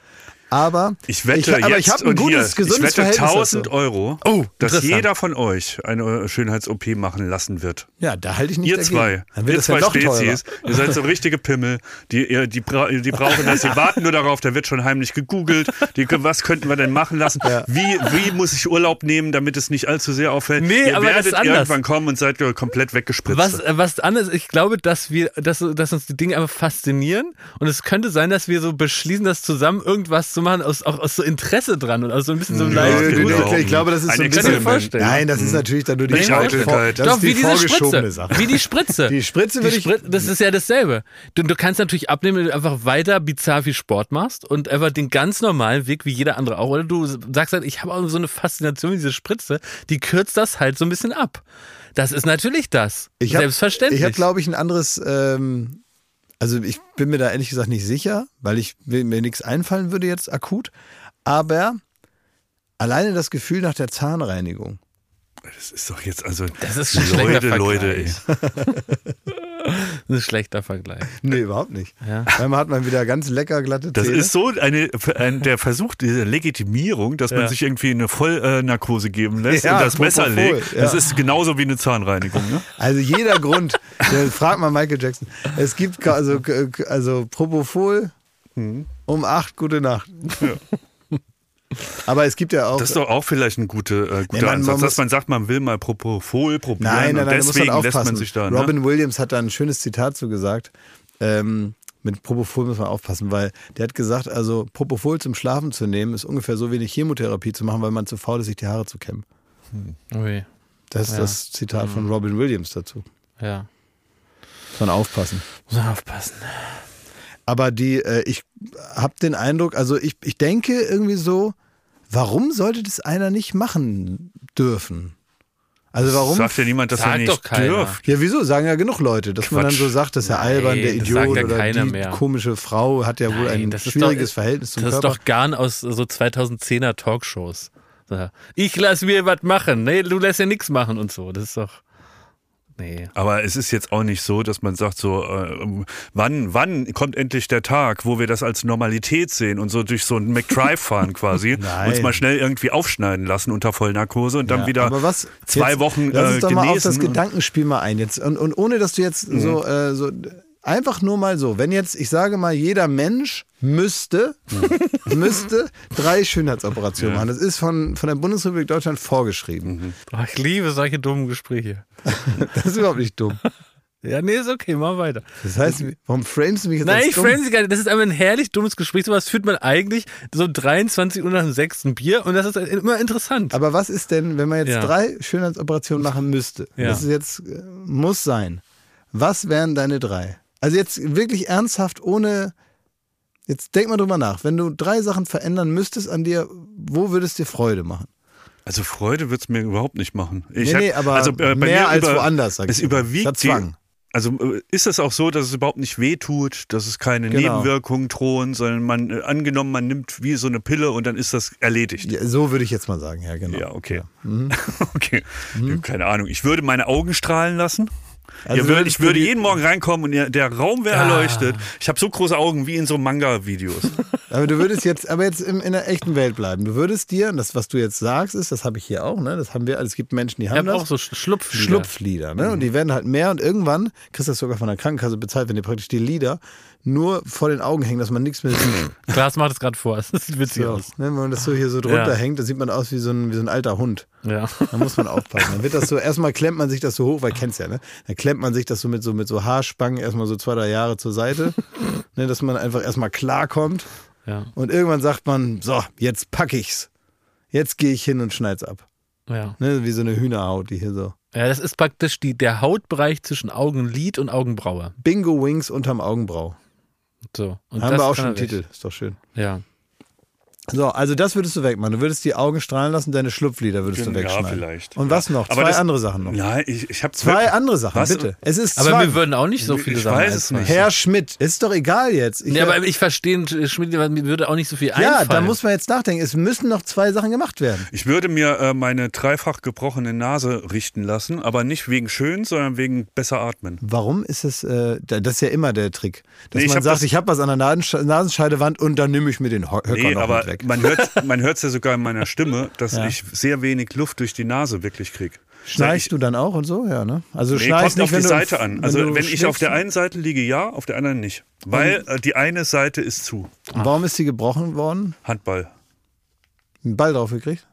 Aber Ich wette ich, aber ich habe ein gutes, hier, gesundes ich wette Verhältnis 1000 dazu. Euro, Oh, dass jeder von euch eine Schönheits-OP machen lassen wird. Ja, da halte ich nicht Ihr dagegen. zwei, ihr zwei ja noch Spezies, teurer. ihr seid so richtige Pimmel, die, die, bra die brauchen das, die warten nur darauf, da wird schon heimlich gegoogelt, die, was könnten wir denn machen lassen, wie, wie muss ich Urlaub nehmen, damit es nicht allzu sehr auffällt. Nee, ihr aber werdet anders. irgendwann kommen und seid komplett weggespritzt. Was, äh, was anderes, ich glaube, dass wir, dass, dass uns die Dinge einfach faszinieren und es könnte sein, dass wir so beschließen, das zusammen irgendwas zu machen, aus, auch aus so Interesse dran und aus so ein bisschen so einem Ja, leichten genau. ich glaube, das ist so Ein ein bisschen. vorstellen. Nein, das ist natürlich dann nur die, Eitelkeit. das Doch, ist wie die diese vorgeschobene Spritze. Sache. Wie die Spritze. Die Spritze Die würde ich. Sprit das ist ja dasselbe. Du, du kannst natürlich abnehmen, wenn du einfach weiter bizarr viel Sport machst und einfach den ganz normalen Weg, wie jeder andere auch. Oder du sagst halt, ich habe auch so eine Faszination mit dieser Spritze, die kürzt das halt so ein bisschen ab. Das ist natürlich das. Ich hab- Selbstverständlich. Ich habe, glaube ich, ein anderes. Ähm, also ich bin mir da ehrlich gesagt nicht sicher, weil ich mir nichts einfallen würde jetzt akut. Aber alleine das Gefühl nach der Zahnreinigung. Das ist doch jetzt, also. Das ist Leute, Leute, ey. Das ist ein schlechter Vergleich. Nee, überhaupt nicht. Ja. Einmal hat man wieder ganz lecker glatte Das Zähne. ist so eine, ein, der Versuch dieser Legitimierung, dass man Ja. sich irgendwie eine Vollnarkose geben lässt Ja, und das Messer legt. ja. Das ist genauso wie eine Zahnreinigung. Ne? Also jeder Grund, der, frag mal Michael Jackson. Es gibt ka- also, also Propofol Mhm. um acht, gute Nacht. Aber es gibt ja auch. Das ist doch auch vielleicht ein gute, äh, guter Nee, man- man Ansatz, muss- dass man sagt, man will mal Propofol probieren nein, nein, und nein, da muss deswegen man lässt aufpassen. man sich da. Ne? Robin Williams hat da ein schönes Zitat zu gesagt. Ähm, mit Propofol muss man aufpassen, weil der hat gesagt, also Propofol zum Schlafen zu nehmen, ist ungefähr so wie eine Chemotherapie zu machen, weil man zu faul ist, sich die Haare zu kämmen. Ui. Das ist Ja. das Zitat von Robin Williams dazu. Ja. Muss man aufpassen. Muss man aufpassen. Aber die, äh, ich habe den Eindruck, also ich, ich denke irgendwie so, warum sollte das einer nicht machen dürfen? Also warum? Sagt ja niemand, dass Sagt er nicht dürft. Ja, wieso? Sagen ja genug Leute, dass man dann Quatsch. so sagt, das ist ja Nein, albern, der das Idiot ja oder die mehr. komische Frau hat ja wohl Nein, ein das ist schwieriges doch- Verhältnis zum Das ist Körper. doch Garn aus so 2010er Talkshows. Ich lass mir was machen. Nee, du lässt ja nichts machen und so. Das ist doch. Nee. Aber es ist jetzt auch nicht so, dass man sagt so, äh, wann, wann kommt endlich der Tag, wo wir das als Normalität sehen und so durch so einen McDrive fahren quasi, uns mal schnell irgendwie aufschneiden lassen unter Vollnarkose und dann Ja, wieder aber was, zwei jetzt, Wochen Lass äh, uns doch mal auf das. Gedankenspiel mal ein. Jetzt, und, und ohne, dass du jetzt Mhm. so, äh, so, einfach nur mal so, wenn jetzt, ich sage mal, jeder Mensch müsste, müsste drei Schönheitsoperationen machen. Das ist von, von der Bundesrepublik Deutschland vorgeschrieben. Oh, ich liebe solche dummen Gespräche. Das ist überhaupt nicht dumm. Ja, nee, ist okay, mach weiter. Das heißt, warum framest du mich jetzt Nein, ich frame sie gar nicht. Das ist einfach ein herrlich dummes Gespräch. Sowas führt man eigentlich so 23 Uhr nach dem sechsten Bier und das ist immer interessant. Aber was ist denn, wenn man jetzt Ja. drei Schönheitsoperationen machen müsste? Ja. Das ist jetzt, äh, muss sein. Was wären deine drei? Also jetzt wirklich ernsthaft, ohne, jetzt denk mal drüber nach. Wenn du drei Sachen verändern müsstest an dir, wo würdest dir Freude machen? Also Freude wird's mir überhaupt nicht machen. Ich Nee, hab- nee, aber also, äh, bei mehr mir als über, woanders, sag Es ich überwiegt Das die, Zwang. Also äh, ist es auch so, dass es überhaupt nicht wehtut, dass es keine Genau. Nebenwirkungen drohen, sondern man, äh, angenommen, man nimmt wie so eine Pille und dann ist das erledigt. Ja, so würde ich jetzt mal sagen, ja, genau. Ja, okay. okay. Keine Ahnung. Ich würde meine Augen strahlen lassen. Also Ihr du würd, würdest ich würde jeden Morgen reinkommen und der- der Raum wäre Ah. erleuchtet. Ich habe so große Augen wie in so Manga-Videos. Aber du würdest jetzt, aber jetzt in, in der echten Welt bleiben. Du würdest dir, und das, was du jetzt sagst, ist, das habe ich hier auch, ne? Das haben wir, also es gibt Menschen, die ich haben habe das. auch so Sch- Schlupflieder. Schlupflieder. Ne? Und die werden halt mehr und irgendwann kriegst du das sogar von der Krankenkasse bezahlt, wenn dir praktisch die Lieder nur vor den Augen hängen, dass man nichts mehr sieht. Klaas macht es gerade vor. Das sieht witzig So, aus. ne? Wenn man das so hier so drunter Ja. hängt, dann sieht man aus wie so ein, wie so ein alter Hund. Ja. Da muss man aufpassen. Dann wird das so, erstmal klemmt man sich das so hoch, weil kennst ja, ne? Dann klemmt man sich das so mit so, mit so Haarspangen erstmal so zwei, drei Jahre zur Seite, ne? dass man einfach erstmal klarkommt. Ja. Und irgendwann sagt man, so, jetzt pack ich's. Jetzt gehe ich hin und schneid's ab. Ja. Ne? Wie so eine Hühnerhaut, die hier so. ja, das ist praktisch die, der Hautbereich zwischen Augenlid und Augenbraue. Bingo Wings unterm Augenbrau. So. Und Haben wir auch schon einen. Titel. Ist doch schön. Ja. So, also das würdest du wegmachen. Du würdest die Augen strahlen lassen, deine Schlupflieder würdest du Ja, wegschneiden. vielleicht. Und was noch? Aber Zwei das- andere Sachen noch. Nein, ich, ich habe Zwei andere Sachen, Was? bitte. Es ist Aber Zwang. mir würden auch nicht so viele Ich Sachen weiß es nicht. Herr Schmidt, ist doch egal jetzt. Ich, Ja, aber ich verstehe, Schmidt, mir würde auch nicht so viel ja, einfallen. da muss man jetzt nachdenken. Es müssen noch zwei Sachen gemacht werden. Ich würde mir äh, meine dreifach gebrochene Nase richten lassen, aber nicht wegen schön, sondern wegen besser atmen. Warum ist es, äh, da- das ist ja immer der Trick. Dass Nee, ich man sagt, das- ich habe was an der Nasensch- Nasenscheidewand und dann nehme ich mir den Höcker Nee, noch aber mit weg. man hört man hört's ja sogar in meiner Stimme, dass Ja. ich sehr wenig Luft durch die Nase wirklich kriege. Schnarchst du dann auch und so? Ja, ne? Also Nee, schnarchst kommt nicht, auf wenn die du, Seite an. Also du wenn ich auf der einen Seite liege, ja, auf der anderen nicht. Weil äh, die eine Seite ist zu. Und Warum ist sie gebrochen worden? Handball. Einen Ball drauf gekriegt?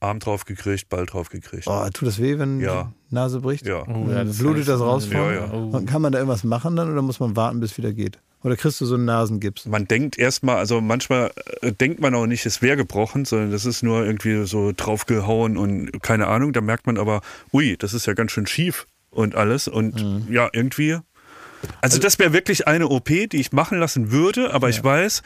Arm drauf gekriegt, Ball drauf gekriegt. Oh, tut das weh, wenn Ja. die Nase bricht? Ja. Oh, ja, das Blutet das raus? Ja, ja. Oh. Und Kann man da irgendwas machen dann oder muss man warten, bis es wieder geht? Oder kriegst du so einen Nasengips? Man denkt erstmal, also manchmal äh, denkt man auch nicht, es wäre gebrochen, sondern das ist nur irgendwie so draufgehauen und keine Ahnung. Da merkt man aber, ui, das ist ja ganz schön schief und alles. Und Mhm. ja, irgendwie. Also, das wäre wirklich eine OP, die ich machen lassen würde, aber ich weiß,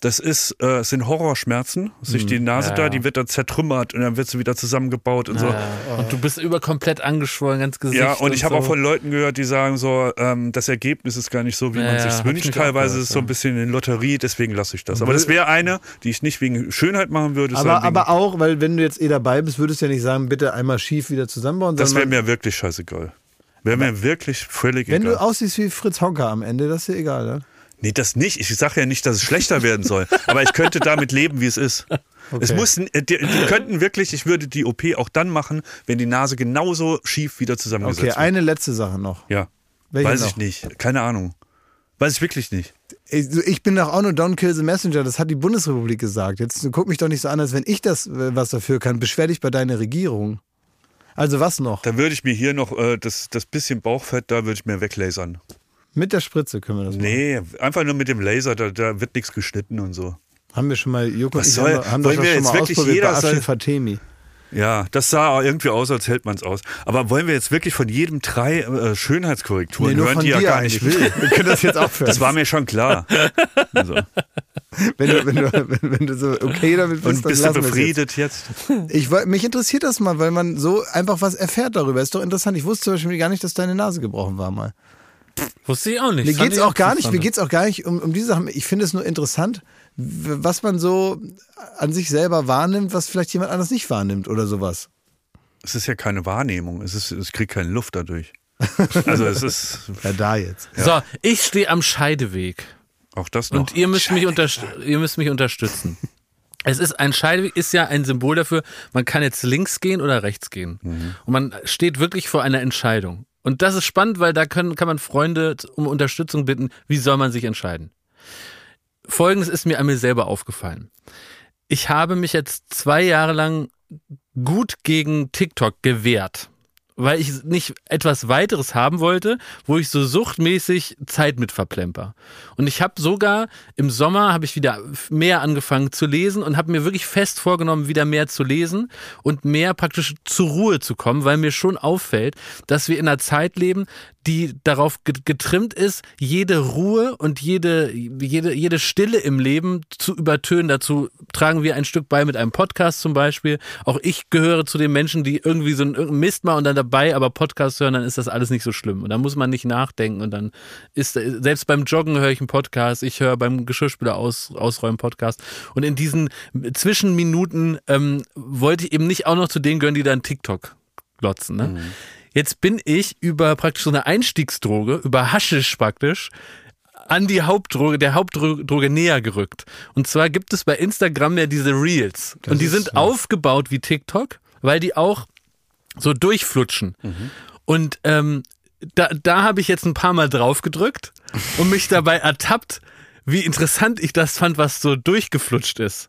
das ist, äh, sind Horrorschmerzen. Sich die Nase Ja, da, ja. die wird da zertrümmert und dann wird sie wieder zusammengebaut und so. Ja. Und du bist über komplett angeschwollen, ganz Gesicht. Ja, und ich habe so. auch von Leuten gehört, die sagen so, ähm, das Ergebnis ist gar nicht so, wie Ja, man ja, sich wünscht. Teilweise gehört, ist es so ein ja. bisschen eine Lotterie, deswegen lasse ich das. Aber das wäre eine, die ich nicht wegen Schönheit machen würde, Aber, aber auch, weil wenn du jetzt eh dabei bist, würdest du ja nicht sagen, bitte einmal schief wieder zusammenbauen. das wäre mir wirklich scheißegal. Wäre mir wirklich völlig wenn egal. du aussiehst wie Fritz Honka am Ende, das ist dir egal, ne? Nee, das nicht. Ich sage ja nicht, dass es schlechter werden soll. aber ich könnte damit leben, wie es ist. Es mussten, äh, die, die könnten wirklich, ich würde die OP auch dann machen, wenn die Nase genauso schief wieder zusammengesetzt Okay, wird. eine letzte Sache noch. Ja. Welche Weiß noch? ich nicht. Keine Ahnung. Weiß ich wirklich nicht. Ich, bin doch auch nur Don't Kill the Messenger, das hat die Bundesrepublik gesagt. Jetzt guck mich doch nicht so an, als wenn ich das äh, was dafür kann. Beschwer dich bei deiner Regierung. Also was noch? Da würde ich mir hier noch äh, das, das bisschen Bauchfett, da würde ich mir weglasern. Mit der Spritze können wir das machen. Nee, einfach nur mit dem Laser, da, da wird nichts geschnitten und so. Haben wir schon mal, Joko Was soll- haben, haben das wollen doch wir schon jetzt mal wirklich jeder bei Fatemi. Ja, das sah irgendwie aus, als hält man es aus. Aber wollen wir jetzt wirklich von jedem drei äh, Schönheitskorrekturen nur hören, von die dir gar nicht will? Wir können das jetzt aufhören. Das war mir schon klar. Also, wenn, du, wenn, du, wenn, wenn du so okay damit bist, und dann bist du wir es befriedet jetzt? jetzt. Ich, mich interessiert das mal, weil man so einfach was erfährt darüber. Ist doch interessant. Ich wusste zum Beispiel gar nicht, dass deine Nase gebrochen war mal. Wusste ich auch nicht. Mir geht's ich auch gar nicht, mir interessant. geht's auch gar nicht um, um diese Sachen. Ich finde es nur interessant, was man so an sich selber wahrnimmt, was vielleicht jemand anders nicht wahrnimmt oder sowas. Es ist ja keine Wahrnehmung. Es, ist, es kriegt keine Luft dadurch. Also es ist Ja, da jetzt. So, ich stehe am Scheideweg. auch das noch. Und ihr müsst, mich unterst ihr müsst mich unterstützen. Es ist ein Scheideweg, ist ja ein Symbol dafür, man kann jetzt links gehen oder rechts gehen. Und man steht wirklich vor einer Entscheidung. Und das ist spannend, weil da können, kann man Freunde um Unterstützung bitten. Wie soll man sich entscheiden? Folgendes ist mir an mir selber aufgefallen. Ich habe mich jetzt zwei Jahre lang gut gegen TikTok gewehrt, weil ich nicht etwas weiteres haben wollte, wo ich so suchtmäßig Zeit mit verplemper. Und ich habe sogar im Sommer habe ich wieder mehr angefangen zu lesen und habe mir wirklich fest vorgenommen, wieder mehr zu lesen und mehr praktisch zur Ruhe zu kommen, weil mir schon auffällt, dass wir in einer Zeit leben, die darauf get- getrimmt ist, jede Ruhe und jede, jede, jede Stille im Leben zu übertönen. Dazu tragen wir ein Stück bei mit einem Podcast zum Beispiel. Auch ich gehöre zu den Menschen, die irgendwie so einen Mist mal und dann dabei, aber Podcast hören, dann ist das alles nicht so schlimm. Und da muss man nicht nachdenken. Und dann ist, selbst beim Joggen höre ich einen Podcast, ich höre beim Geschirrspüler aus, ausräumen Podcast. Und in diesen Zwischenminuten ähm, wollte ich eben nicht auch noch zu denen gehören, die dann TikTok glotzen. Ne? Jetzt bin ich über praktisch so eine Einstiegsdroge, über Haschisch praktisch, an die Hauptdroge, der Hauptdroge näher gerückt. Und zwar gibt es bei Instagram ja diese Reels. und die sind aufgebaut wie TikTok, weil die auch so durchflutschen. Und ähm, da, da habe ich jetzt ein paar Mal drauf gedrückt und mich dabei ertappt, wie interessant ich das fand, was so durchgeflutscht ist.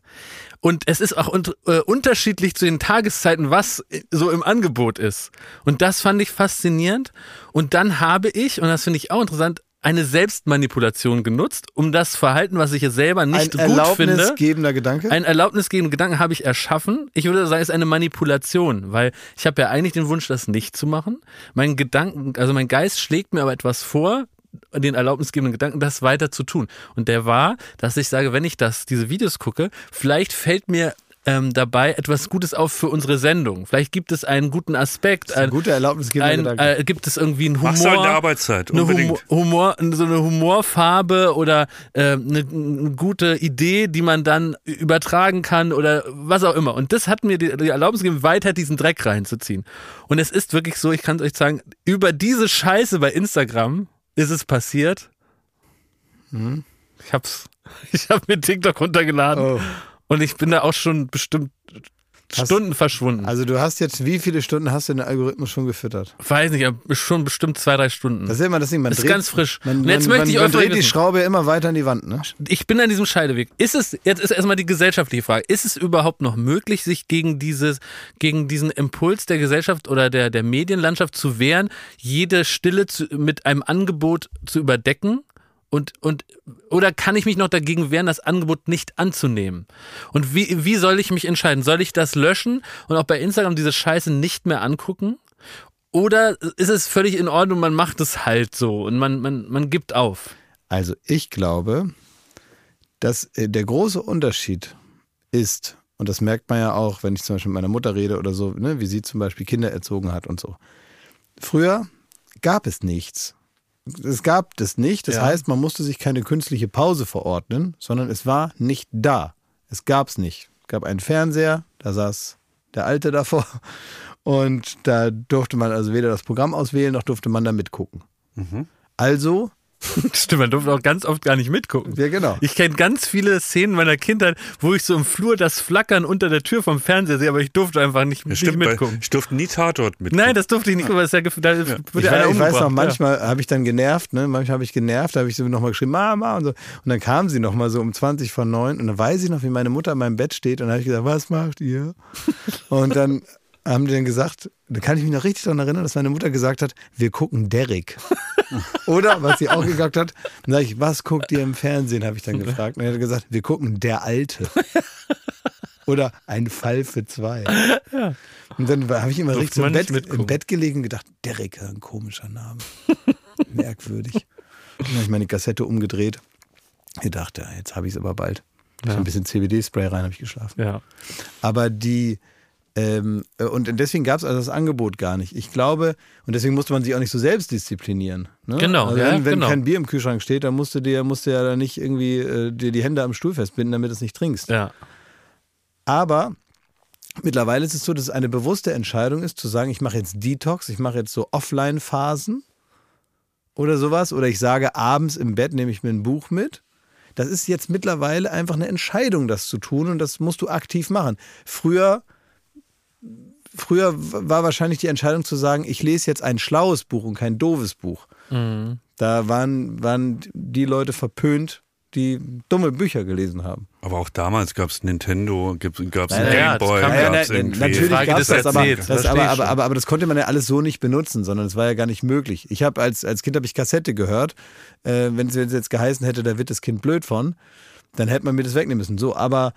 Und es ist auch un äh, unterschiedlich zu den Tageszeiten, was äh, so im Angebot ist. Und das fand ich faszinierend. Und dann habe ich, und das finde ich auch interessant, eine Selbstmanipulation genutzt, um das Verhalten, was ich jetzt selber nicht Ein gut finde. erlaubnisgebender Gedanke. Ein erlaubnisgebenden Gedanken habe ich erschaffen. Ich würde sagen, es ist eine Manipulation, weil ich habe ja eigentlich den Wunsch, das nicht zu machen. Mein Gedanken, also mein Geist schlägt mir aber etwas vor, den erlaubnisgebenden Gedanken, das weiter zu tun. Und der war, dass ich sage, wenn ich das, diese Videos gucke, vielleicht fällt mir ähm, dabei etwas Gutes auf für unsere Sendung. Vielleicht gibt es einen guten Aspekt, ein ein, guter erlaubnisgebender ein, Gedanke. äh, gibt es irgendwie einen Humor Mach's in der Arbeitszeit, eine unbedingt. Humor, Humor, so eine Humorfarbe oder äh, eine, eine gute Idee, die man dann übertragen kann oder was auch immer. Und das hat mir die, die Erlaubnis gegeben, weiter diesen Dreck reinzuziehen. Und es ist wirklich so, ich kann es euch sagen, über diese Scheiße bei Instagram ist es passiert. Ich hab's, ich hab mir TikTok runtergeladen oh. und ich bin da auch schon bestimmt Hast- Stunden verschwunden. Also du hast jetzt, wie viele Stunden hast du den Algorithmus schon gefüttert? Weiß nicht, aber schon bestimmt zwei, drei Stunden. Das ist immer das Ding, man Das ist dreht, ganz frisch. Man, Und jetzt man, möchte ich man, man dreht die wissen. Schraube ja immer weiter an die Wand, ne? ich bin an diesem Scheideweg. Ist es, jetzt ist erstmal die gesellschaftliche Frage, ist es überhaupt noch möglich, sich gegen dieses, gegen diesen Impuls der Gesellschaft oder der, der Medienlandschaft zu wehren, jede Stille zu, mit einem Angebot zu überdecken? Und, und, oder kann ich mich noch dagegen wehren, das Angebot nicht anzunehmen? Und wie, wie soll ich mich entscheiden? Soll ich das löschen und auch bei Instagram diese Scheiße nicht mehr angucken? Oder ist es völlig in Ordnung, man macht es halt so und man, man, man gibt auf? Also ich glaube, dass äh, der große Unterschied ist, und das merkt man ja auch, wenn ich zum Beispiel mit meiner Mutter rede oder so, ne, wie sie zum Beispiel Kinder erzogen hat und so. Früher gab es nichts. Es gab das nicht. Das Ja. heißt, man musste sich keine künstliche Pause verordnen, sondern es war nicht da. Es gab es nicht. Es gab einen Fernseher, da saß der Alte davor und da durfte man also weder das Programm auswählen, noch durfte man da mitgucken. Also, Stimmt, man durfte auch ganz oft gar nicht mitgucken. ja genau. Ich kenne ganz viele Szenen meiner Kindheit, wo ich so im Flur das Flackern unter der Tür vom Fernseher sehe, aber ich durfte einfach nicht, Ja, nicht stimmt, bei, mitgucken. ich durfte nie Tatort mit. Nein, das durfte ich nicht, aber es ist ja, da wird Ich, ja ich weiß noch, manchmal habe ich dann genervt, ne? manchmal habe ich genervt, da habe ich so nochmal geschrieben, Mama und so. Und dann kam sie nochmal so um 20 von 9 und dann weiß ich noch, wie meine Mutter in meinem Bett steht und dann habe ich gesagt, was macht ihr? Und dann haben die dann gesagt, da kann ich mich noch richtig daran erinnern, dass meine Mutter gesagt hat, wir gucken Derrick. Oder, was sie auch gesagt hat, dann sage ich, was guckt ihr im Fernsehen, habe ich dann gefragt. Und dann hat er gesagt, wir gucken Der Alte. Oder ein Fall für zwei. Und dann habe ich immer Durfte richtig im Bett, im Bett gelegen und gedacht, Derrick, ein komischer Name. Merkwürdig. Dann habe ich meine Kassette umgedreht. Ich dachte, jetzt habe ich es aber bald. So ein bisschen CBD-Spray rein, habe ich geschlafen. Ja. Aber die, ähm, äh, und deswegen gab es also das Angebot gar nicht. Ich glaube, und deswegen musste man sich auch nicht so selbst disziplinieren. Ne? Genau, also ja, wenn, wenn genau. kein Bier im Kühlschrank steht, dann musst du dir, musst du ja da nicht irgendwie äh, dir die Hände am Stuhl festbinden, damit du es nicht trinkst. Ja. Aber mittlerweile ist es so, dass es eine bewusste Entscheidung ist, zu sagen, ich mache jetzt Detox, ich mache jetzt so Offline-Phasen oder sowas. Oder ich sage, abends im Bett nehme ich mir ein Buch mit. Das ist jetzt mittlerweile einfach eine Entscheidung, das zu tun und das musst du aktiv machen. Früher, früher war wahrscheinlich die Entscheidung zu sagen, ich lese jetzt ein schlaues Buch und kein doofes Buch. Da waren, waren die Leute verpönt, die dumme Bücher gelesen haben. Aber auch damals gab es Nintendo, gab es Gameboy, Ja, gab's ne, irgendwie. natürlich gab es das, aber das, aber, aber, aber, aber das konnte man ja alles so nicht benutzen, sondern es war ja gar nicht möglich. Ich habe als, als Kind habe ich Kassette gehört. Äh, wenn es jetzt geheißen hätte, da wird das Kind blöd von, dann hätte man mir das wegnehmen müssen. So, aber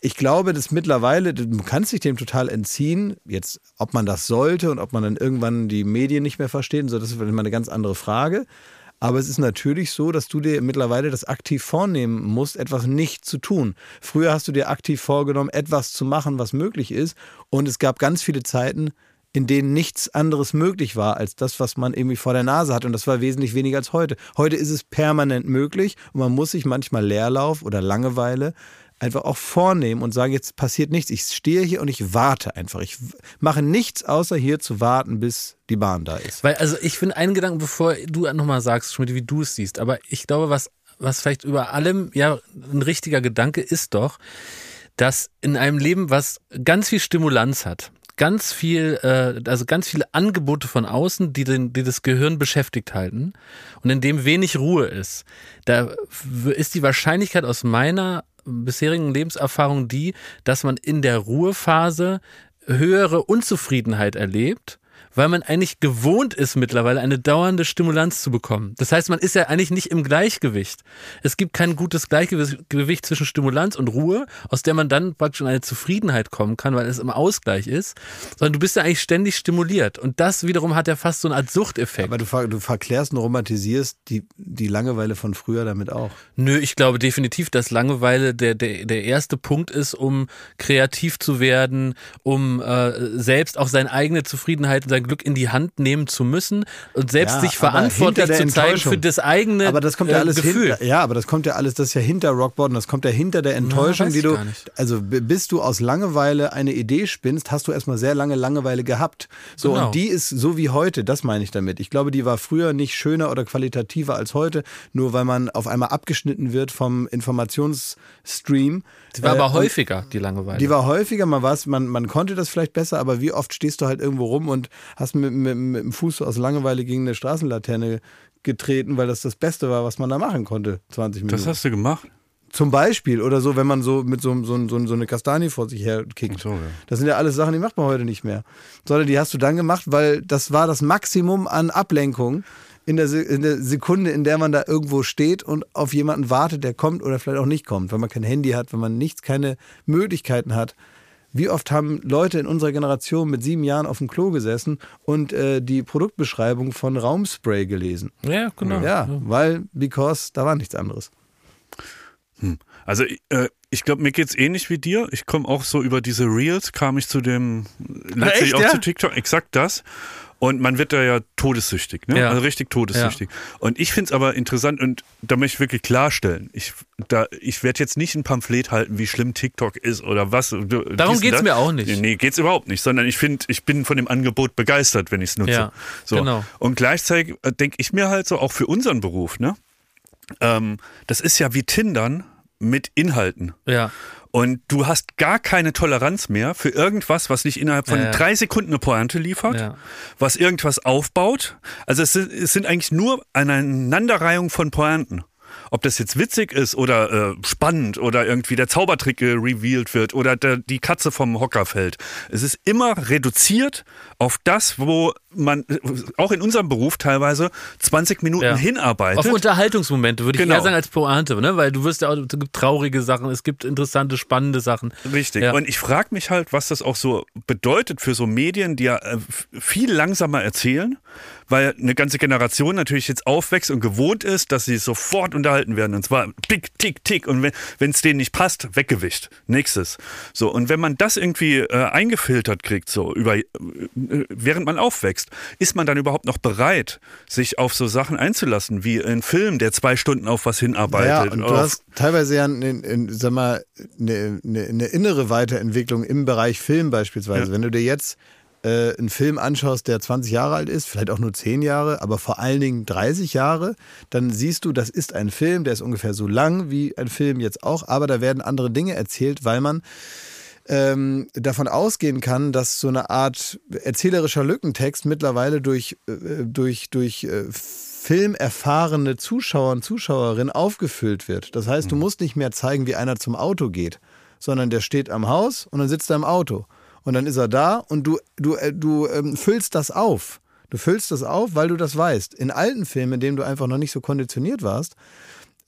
ich glaube, dass mittlerweile, du kannst dich dem total entziehen. Jetzt, ob man das sollte und ob man dann irgendwann die Medien nicht mehr versteht, und so, das ist mal eine ganz andere Frage. Aber es ist natürlich so, dass du dir mittlerweile das aktiv vornehmen musst, etwas nicht zu tun. Früher hast du dir aktiv vorgenommen, etwas zu machen, was möglich ist. Und es gab ganz viele Zeiten, in denen nichts anderes möglich war als das, was man irgendwie vor der Nase hat. Und das war wesentlich weniger als heute. Heute ist es permanent möglich und man muss sich manchmal Leerlauf oder Langeweile einfach auch vornehmen und sagen, jetzt passiert nichts. Ich stehe hier und ich warte einfach. Ich mache nichts, außer hier zu warten, bis die Bahn da ist. Weil, also ich finde einen Gedanken, bevor du nochmal sagst, Schmidt, wie du es siehst, aber ich glaube, was, was vielleicht über allem ja ein richtiger Gedanke ist doch, dass in einem Leben, was ganz viel Stimulanz hat, ganz viel, äh, also ganz viele Angebote von außen, die, den, die das Gehirn beschäftigt halten. Und in dem wenig Ruhe ist, da ist die Wahrscheinlichkeit aus meiner bisherigen Lebenserfahrung die, dass man in der Ruhephase höhere Unzufriedenheit erlebt, weil man eigentlich gewohnt ist mittlerweile eine dauernde Stimulanz zu bekommen. Das heißt, man ist ja eigentlich nicht im Gleichgewicht. Es gibt kein gutes Gleichgewicht zwischen Stimulanz und Ruhe, aus der man dann praktisch in eine Zufriedenheit kommen kann, weil es im Ausgleich ist, sondern du bist ja eigentlich ständig stimuliert. Und das wiederum hat ja fast so eine Art Suchteffekt. Aber du, ver du verklärst und romantisierst die, die Langeweile von früher damit auch. Nö, ich glaube definitiv, dass Langeweile der, der, der erste Punkt ist, um kreativ zu werden, um äh, selbst auch seine eigene Zufriedenheit und sein Glück in die Hand nehmen zu müssen und selbst Ja, sich verantwortlich zu zeigen für das eigene Aber das kommt ja äh, alles Gefühl. hinter. Ja, aber das kommt ja alles, das ist ja hinter Rockbottom, das kommt ja hinter der Enttäuschung, weiß die du. Also bis du aus Langeweile eine Idee spinnst, hast du erstmal sehr lange Langeweile gehabt. So, Genau. und die ist so wie heute, das meine ich damit. Ich glaube, die war früher nicht schöner oder qualitativer als heute, nur weil man auf einmal abgeschnitten wird vom Informationsstream. Die war Äh, aber häufiger, die Langeweile. Die war häufiger, man, man, man konnte das vielleicht besser, aber wie oft stehst du halt irgendwo rum und hast mit, mit, mit dem Fuß aus Langeweile gegen eine Straßenlaterne getreten, weil das das Beste war, was man da machen konnte, 20 Minuten. Das hast du gemacht? Zum Beispiel oder so, wenn man so mit so, so, so, so eine Kastanie vor sich her kickt. So, ja. Das sind ja alles Sachen, die macht man heute nicht mehr. Sondern die hast du dann gemacht, weil das war das Maximum an Ablenkung in der, in der Sekunde, in der man da irgendwo steht und auf jemanden wartet, der kommt oder vielleicht auch nicht kommt, wenn man kein Handy hat, wenn man nichts, keine Möglichkeiten hat. Wie oft haben Leute in unserer Generation mit sieben Jahren auf dem Klo gesessen und äh, die Produktbeschreibung von Raumspray gelesen? Ja, genau. Ja, weil, because, da war nichts anderes. Also äh, ich glaube, mir geht's ähnlich wie dir. Ich komme auch so über diese Reels, kam ich zu dem, letztlich auch ja? zu TikTok, exakt das. Und man wird da ja todessüchtig, ne? Ja. Also richtig todessüchtig. Und ich find's aber interessant und da möchte ich wirklich klarstellen, ich, da, ich werde jetzt nicht ein Pamphlet halten, wie schlimm TikTok ist oder was. Darum geht's mir auch nicht. Nee, geht's überhaupt nicht, sondern ich finde, ich bin von dem Angebot begeistert, wenn ich's nutze. Ja, so. genau. Und gleichzeitig denke ich mir halt so, auch für unseren Beruf, ne? Ähm, das ist ja wie Tindern mit Inhalten. Ja. Und du hast gar keine Toleranz mehr für irgendwas, was nicht innerhalb von Ja, ja. drei Sekunden eine Pointe liefert, Ja. was irgendwas aufbaut. Also es sind, es sind eigentlich nur eine Aneinanderreihung von Pointen. Ob das jetzt witzig ist oder äh, spannend oder irgendwie der Zaubertrick äh, revealed wird oder der, die Katze vom Hocker fällt. Es ist immer reduziert auf das, wo man äh, auch in unserem Beruf teilweise 20 Minuten Ja. hinarbeitet. Auf Unterhaltungsmomente würde ich Genau. eher sagen als Pointe, ne? Weil du wirst ja auch, es gibt traurige Sachen, es gibt interessante, spannende Sachen. Richtig. Ja. Und ich frage mich halt, was das auch so bedeutet für so Medien, die ja äh, viel langsamer erzählen, weil eine ganze Generation natürlich jetzt aufwächst und gewohnt ist, dass sie sofort unterhalten werden. Und zwar tick, tick, tick. Und wenn es denen nicht passt, weggewischt. Nächstes. So, und wenn man das irgendwie äh, eingefiltert kriegt, so über äh, während man aufwächst, ist man dann überhaupt noch bereit, sich auf so Sachen einzulassen, wie ein Film, der zwei Stunden auf was Ja, hinarbeitet. und du hast teilweise ja eine, eine, sag mal, eine, eine, eine innere Weiterentwicklung im Bereich Film beispielsweise. Ja. Wenn du dir jetzt äh, einen Film anschaust, der 20 Jahre alt ist, vielleicht auch nur 10 Jahre, aber vor allen Dingen 30 Jahre, dann siehst du, das ist ein Film, der ist ungefähr so lang wie ein Film jetzt auch, aber da werden andere Dinge erzählt, weil man ähm, davon ausgehen kann, dass so eine Art erzählerischer Lückentext mittlerweile durch, äh, durch, durch äh, filmerfahrene Zuschauer und Zuschauerinnen aufgefüllt wird. Das heißt, du musst nicht mehr zeigen, wie einer zum Auto geht, sondern der steht am Haus und dann sitzt er im Auto. Und dann ist er da und du, du, äh, du ähm, füllst das auf. Du füllst das auf, weil du das weißt. In alten Filmen, in denen du einfach noch nicht so konditioniert warst,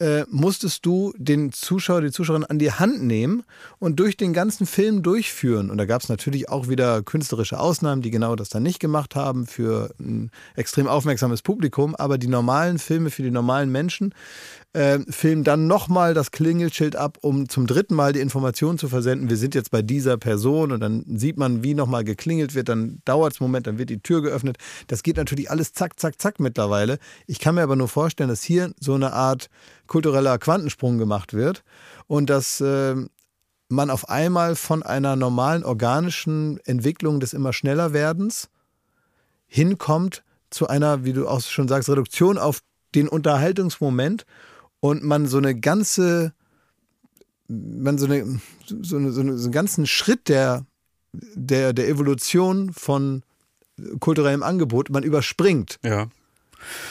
äh, musstest du den Zuschauer, die Zuschauerin an die Hand nehmen und durch den ganzen Film durchführen. Und da gab es natürlich auch wieder künstlerische Ausnahmen, die genau das dann nicht gemacht haben für ein extrem aufmerksames Publikum. Aber die normalen Filme für die normalen Menschen äh, filmen dann nochmal das Klingelschild ab, um zum dritten Mal die Information zu versenden. Wir sind jetzt bei dieser Person und dann sieht man, wie nochmal geklingelt wird. Dann dauert es einen Moment, dann wird die Tür geöffnet. Das geht natürlich alles zack, zack, zack mittlerweile. Ich kann mir aber nur vorstellen, dass hier so eine Art kultureller Quantensprung gemacht wird und dass äh, man auf einmal von einer normalen organischen Entwicklung des immer schneller werdens hinkommt zu einer, wie du auch schon sagst, Reduktion auf den Unterhaltungsmoment und man so eine ganze, man so, eine, so, eine, so, eine, so einen ganzen Schritt der, der, der Evolution von kulturellem Angebot man überspringt. ja.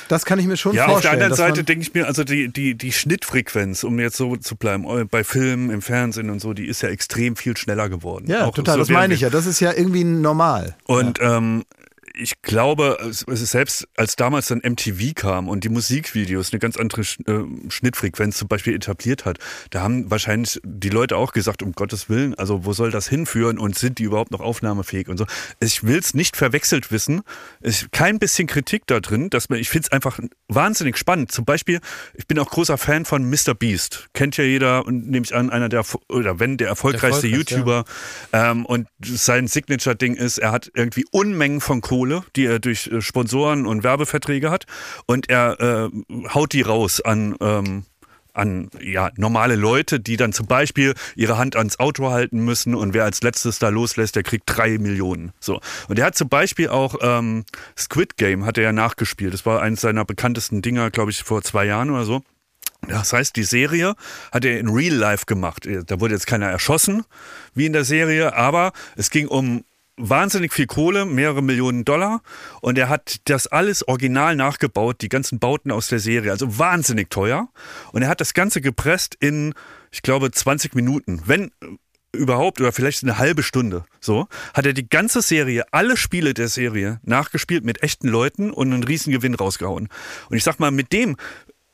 Das kann ich mir schon Ja, auf der vorstellen. anderen Seite denke ich mir, also die, die, die Schnittfrequenz, um jetzt so zu bleiben, äh, bei Filmen, im Fernsehen und so, die ist ja extrem viel schneller geworden. ja, Auch total, so das meine ich ja. Das ist ja irgendwie normal. Und ähm, ich glaube, es es selbst als damals dann MTV kam und die Musikvideos eine ganz andere Sch äh, Schnittfrequenz zum Beispiel etabliert hat, da haben wahrscheinlich die Leute auch gesagt, um Gottes Willen, also wo soll das hinführen und sind die überhaupt noch aufnahmefähig und so. Ich will es nicht verwechselt wissen. Ich, kein bisschen Kritik da drin, dass man, ich finde es einfach wahnsinnig spannend. Zum Beispiel, ich bin auch großer Fan von Mr. Beast. Kennt ja jeder und nehme ich an, einer der, oder wenn der erfolgreichste ja. YouTuber. Ähm, und sein Signature-Ding ist, er hat irgendwie Unmengen von Kohle, die er durch äh, Sponsoren und Werbeverträge hat. Und er äh, haut die raus an. Ähm, an ja, normale Leute, die dann zum Beispiel ihre Hand ans Auto halten müssen und wer als letztes da loslässt, der kriegt drei Millionen. So. Und er hat zum Beispiel auch ähm, Squid Game hat er ja nachgespielt. Das war eines seiner bekanntesten Dinger, glaube ich, vor zwei Jahren oder so. Das heißt, die Serie hat er in Real Life gemacht. Da wurde jetzt keiner erschossen, wie in der Serie, aber es ging um wahnsinnig viel Kohle, mehrere Millionen Dollar. Und er hat das alles original nachgebaut, die ganzen Bauten aus der Serie. Also wahnsinnig teuer. Und er hat das Ganze gepresst in, ich glaube, 20 Minuten. Wenn überhaupt oder vielleicht eine halbe Stunde so, hat er die ganze Serie, alle Spiele der Serie nachgespielt mit echten Leuten und einen riesen Gewinn rausgehauen. Und ich sag mal, mit dem,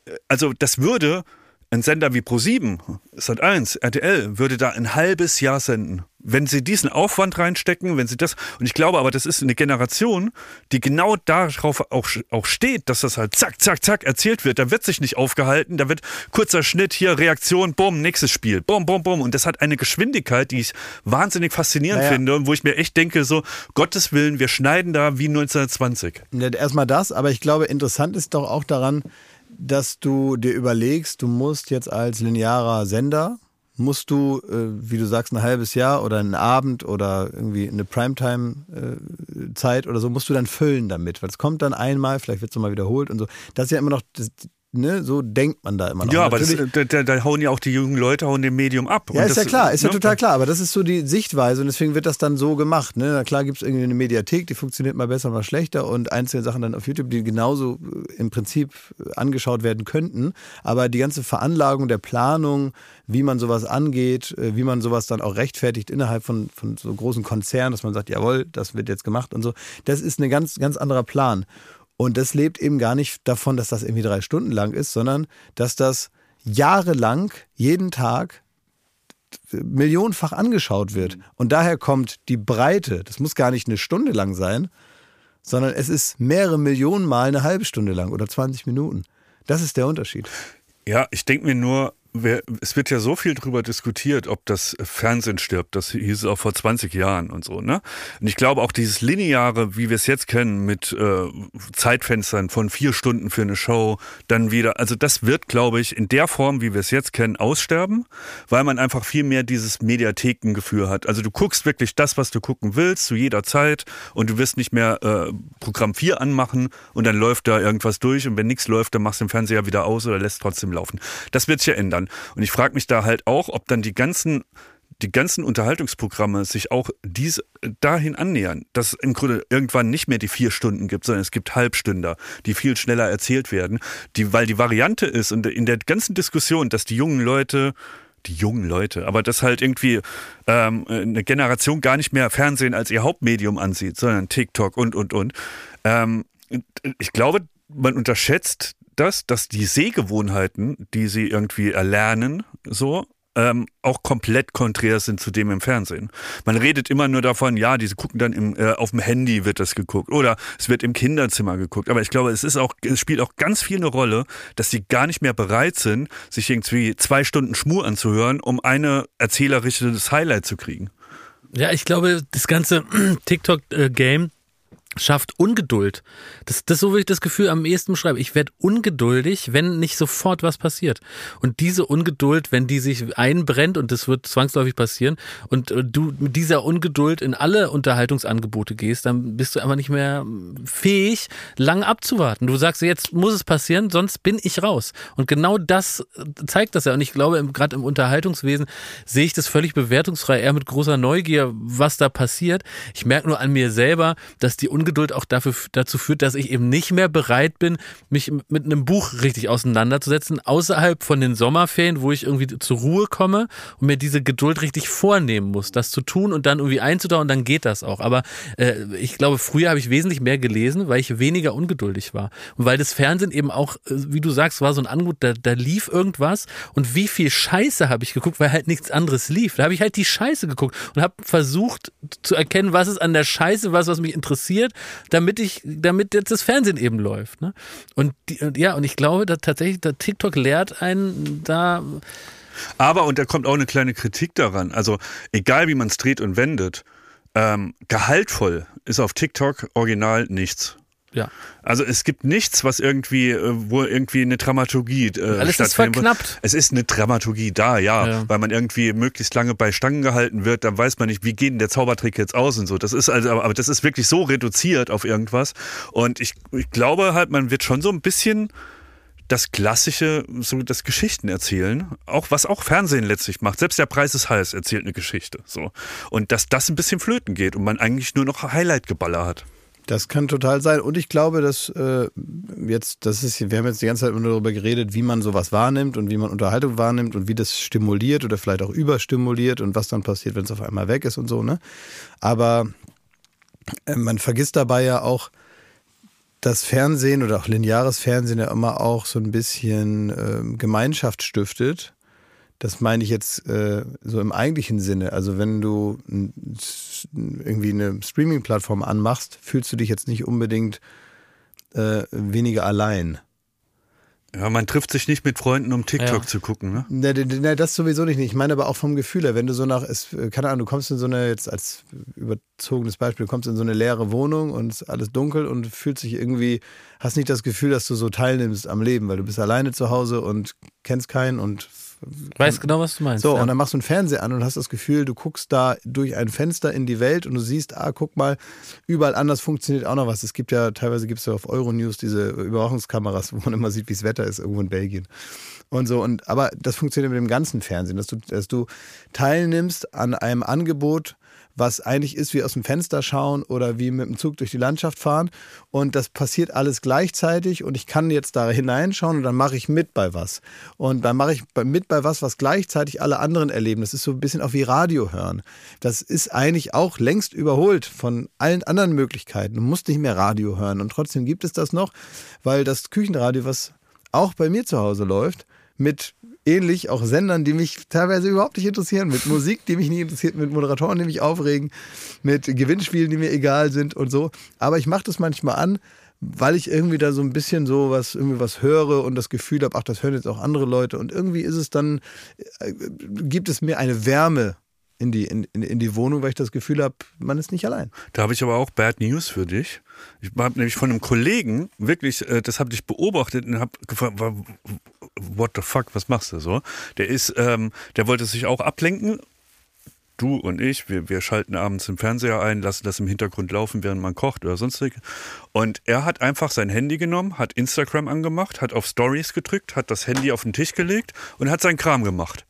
äh, also das würde ein Sender wie Pro7, Sat1, RTL würde da ein halbes Jahr senden. Wenn sie diesen Aufwand reinstecken, wenn sie das, und ich glaube aber, das ist eine Generation, die genau darauf auch, auch steht, dass das halt zack, zack, zack erzählt wird. Da wird sich nicht aufgehalten, da wird kurzer Schnitt, hier Reaktion, bumm, nächstes Spiel, bumm, bumm, bumm. Und das hat eine Geschwindigkeit, die ich wahnsinnig faszinierend Naja. finde und wo ich mir echt denke, so, Gottes Willen, wir schneiden da wie 1920. Ja, Erstmal das, aber ich glaube, interessant ist doch auch daran, dass du dir überlegst, du musst jetzt als linearer Sender, musst du, äh, wie du sagst, ein halbes Jahr oder einen Abend oder irgendwie eine Primetime-Zeit oder so, musst du dann füllen damit. Weil es kommt dann einmal, vielleicht wird es nochmal wiederholt und so. Das ist ja immer noch, ne, so denkt man da immer noch. Ja, aber das, da, da, hauen ja auch die jungen Leute, hauen dem Medium ab. ja, ist das, ja klar, ist ja ne? total klar. Aber das ist so die Sichtweise und deswegen wird das dann so gemacht. Ne? Na klar gibt es irgendwie eine Mediathek, die funktioniert mal besser, mal schlechter und einzelne Sachen dann auf YouTube, die genauso äh, im Prinzip äh, angeschaut werden könnten. Aber die ganze Veranlagung der Planung, wie man sowas angeht, äh, wie man sowas dann auch rechtfertigt innerhalb von, von so großen Konzernen, dass man sagt, jawohl, das wird jetzt gemacht und so, das ist ein ganz, ganz anderer Plan. Und das lebt eben gar nicht davon, dass das irgendwie drei Stunden lang ist, sondern dass das jahrelang, jeden Tag millionenfach angeschaut wird. Und daher kommt die Breite, das muss gar nicht eine Stunde lang sein, sondern es ist mehrere Millionen Mal eine halbe Stunde lang oder 20 Minuten. Das ist der Unterschied. Ja, ich denke mir nur, es wird ja so viel drüber diskutiert, ob das Fernsehen stirbt. Das hieß es auch vor 20 Jahren und so, ne? Und ich glaube auch dieses lineare, wie wir es jetzt kennen, mit äh, Zeitfenstern von vier Stunden für eine Show, dann wieder, also das wird, glaube ich, in der Form, wie wir es jetzt kennen, aussterben, weil man einfach viel mehr dieses Mediathekengefühl hat. Also du guckst wirklich das, was du gucken willst, zu jeder Zeit und du wirst nicht mehr äh, Programm 4 anmachen und dann läuft da irgendwas durch und wenn nichts läuft, dann machst du den Fernseher wieder aus oder lässt trotzdem laufen. Das wird sich ja ändern. Und ich frage mich da halt auch, ob dann die ganzen die ganzen Unterhaltungsprogramme sich auch dies dahin annähern, dass es im Grunde irgendwann nicht mehr die vier Stunden gibt, sondern es gibt Halbstünder, die viel schneller erzählt werden, die, weil die Variante ist und in der ganzen Diskussion, dass die jungen Leute die jungen Leute, aber dass halt irgendwie ähm, eine Generation gar nicht mehr Fernsehen als ihr Hauptmedium ansieht, sondern TikTok und und und. Ähm, ich glaube, man unterschätzt das, dass die Sehgewohnheiten, die sie irgendwie erlernen, so ähm, auch komplett konträr sind zu dem im Fernsehen. Man redet immer nur davon, ja, diese gucken dann im, äh, auf dem Handy wird das geguckt oder es wird im Kinderzimmer geguckt. Aber ich glaube, es ist auch, es spielt auch ganz viel eine Rolle, dass sie gar nicht mehr bereit sind, sich irgendwie zwei Stunden Schmur anzuhören, um eine erzählerisches Highlight zu kriegen. Ja, ich glaube, das ganze TikTok-Game schafft Ungeduld. Das, das so, wie ich das Gefühl am ehesten beschreibe. Ich werde ungeduldig, wenn nicht sofort was passiert. Und diese Ungeduld, wenn die sich einbrennt, und das wird zwangsläufig passieren, und äh, du mit dieser Ungeduld in alle Unterhaltungsangebote gehst, dann bist du einfach nicht mehr fähig, lang abzuwarten. Du sagst, jetzt muss es passieren, sonst bin ich raus. Und genau das zeigt das ja. Und ich glaube, gerade im Unterhaltungswesen sehe ich das völlig bewertungsfrei, eher mit großer Neugier, was da passiert. Ich merke nur an mir selber, dass die Ungeduld auch dafür, dazu führt, dass ich eben nicht mehr bereit bin, mich mit einem Buch richtig auseinanderzusetzen, außerhalb von den Sommerferien, wo ich irgendwie zur Ruhe komme und mir diese Geduld richtig vornehmen muss, das zu tun und dann irgendwie einzudauern, dann geht das auch. Aber äh, ich glaube, früher habe ich wesentlich mehr gelesen, weil ich weniger ungeduldig war. Und weil das Fernsehen eben auch, äh, wie du sagst, war so ein Angebot, da, da lief irgendwas und wie viel Scheiße habe ich geguckt, weil halt nichts anderes lief. Da habe ich halt die Scheiße geguckt und habe versucht zu erkennen, was ist an der Scheiße, was, was mich interessiert, damit ich, damit jetzt das Fernsehen eben läuft. Ne? Und die, ja, und ich glaube, da tatsächlich, da TikTok lehrt einen da Aber, und da kommt auch eine kleine Kritik daran, also egal wie man es dreht und wendet, ähm, gehaltvoll ist auf TikTok original nichts. Ja. Also es gibt nichts, was irgendwie, äh, wo irgendwie eine Dramaturgie äh, Alles ist verknappt. Es ist eine Dramaturgie da, ja, Ja. weil man irgendwie möglichst lange bei Stangen gehalten wird, dann weiß man nicht, wie geht denn der Zaubertrick jetzt aus und so. Das ist also, aber aber das ist wirklich so reduziert auf irgendwas. Und ich, ich glaube halt, man wird schon so ein bisschen das klassische, so das Geschichten erzählen, auch was auch Fernsehen letztlich macht. Selbst der Preis ist heiß erzählt eine Geschichte, so. Und dass das ein bisschen flöten geht und man eigentlich nur noch Highlight-Geballer hat. Das kann total sein. Und ich glaube, dass äh, jetzt, das ist, wir haben jetzt die ganze Zeit immer darüber geredet, wie man sowas wahrnimmt und wie man Unterhaltung wahrnimmt und wie das stimuliert oder vielleicht auch überstimuliert und was dann passiert, wenn es auf einmal weg ist und so, ne? Aber äh, man vergisst dabei ja auch, dass Fernsehen oder auch lineares Fernsehen ja immer auch so ein bisschen äh, Gemeinschaft stiftet. Das meine ich jetzt äh, so im eigentlichen Sinne. Also wenn du irgendwie eine Streaming-Plattform anmachst, fühlst du dich jetzt nicht unbedingt äh, weniger allein. Ja, man trifft sich nicht mit Freunden, um TikTok Ja. zu gucken, ne? Ne, ne, ne, das sowieso nicht. Ich meine aber auch vom Gefühl her, wenn du so nach, es, keine Ahnung, du kommst in so eine, jetzt als überzogenes Beispiel, du kommst in so eine leere Wohnung und es ist alles dunkel und fühlst dich irgendwie, hast nicht das Gefühl, dass du so teilnimmst am Leben, weil du bist alleine zu Hause und kennst keinen und Weiß genau, was du meinst. so, ja. und dann machst du einen Fernseher an und hast das Gefühl, du guckst da durch ein Fenster in die Welt und du siehst, ah, guck mal, überall anders funktioniert auch noch was. Es gibt ja, teilweise gibt es ja auf Euronews diese Überwachungskameras, wo man immer sieht, wie das Wetter ist, irgendwo in Belgien. Und so, und aber das funktioniert mit dem ganzen Fernsehen, dass du, dass du teilnimmst an einem Angebot, was eigentlich ist wie aus dem Fenster schauen oder wie mit dem Zug durch die Landschaft fahren. Und das passiert alles gleichzeitig und ich kann jetzt da hineinschauen und dann mache ich mit bei was. Und dann mache ich mit bei was, was gleichzeitig alle anderen erleben. Das ist so ein bisschen auch wie Radio hören. Das ist eigentlich auch längst überholt von allen anderen Möglichkeiten. Du musst nicht mehr Radio hören. Und trotzdem gibt es das noch, weil das Küchenradio, was auch bei mir zu Hause läuft, mit ähnlich auch Sendern, die mich teilweise überhaupt nicht interessieren, mit Musik, die mich nicht interessiert, mit Moderatoren, die mich aufregen, mit Gewinnspielen, die mir egal sind und so. Aber ich mache das manchmal an, weil ich irgendwie da so ein bisschen so was, irgendwie was höre und das Gefühl habe, ach, das hören jetzt auch andere Leute. Und irgendwie ist es dann, äh, gibt es mir eine Wärme in die, in, in, die Wohnung, weil ich das Gefühl habe, man ist nicht allein. Da habe ich aber auch Bad News für dich. Ich habe nämlich von einem Kollegen wirklich, äh, das habe ich beobachtet und habe gefragt, what the fuck, was machst du so? Der ist, ähm, der wollte sich auch ablenken. Du und ich, wir, wir schalten abends den Fernseher ein, lassen das im Hintergrund laufen, während man kocht oder sonstig. Und er hat einfach sein Handy genommen, hat Instagram angemacht, hat auf Stories gedrückt, hat das Handy auf den Tisch gelegt und hat seinen Kram gemacht.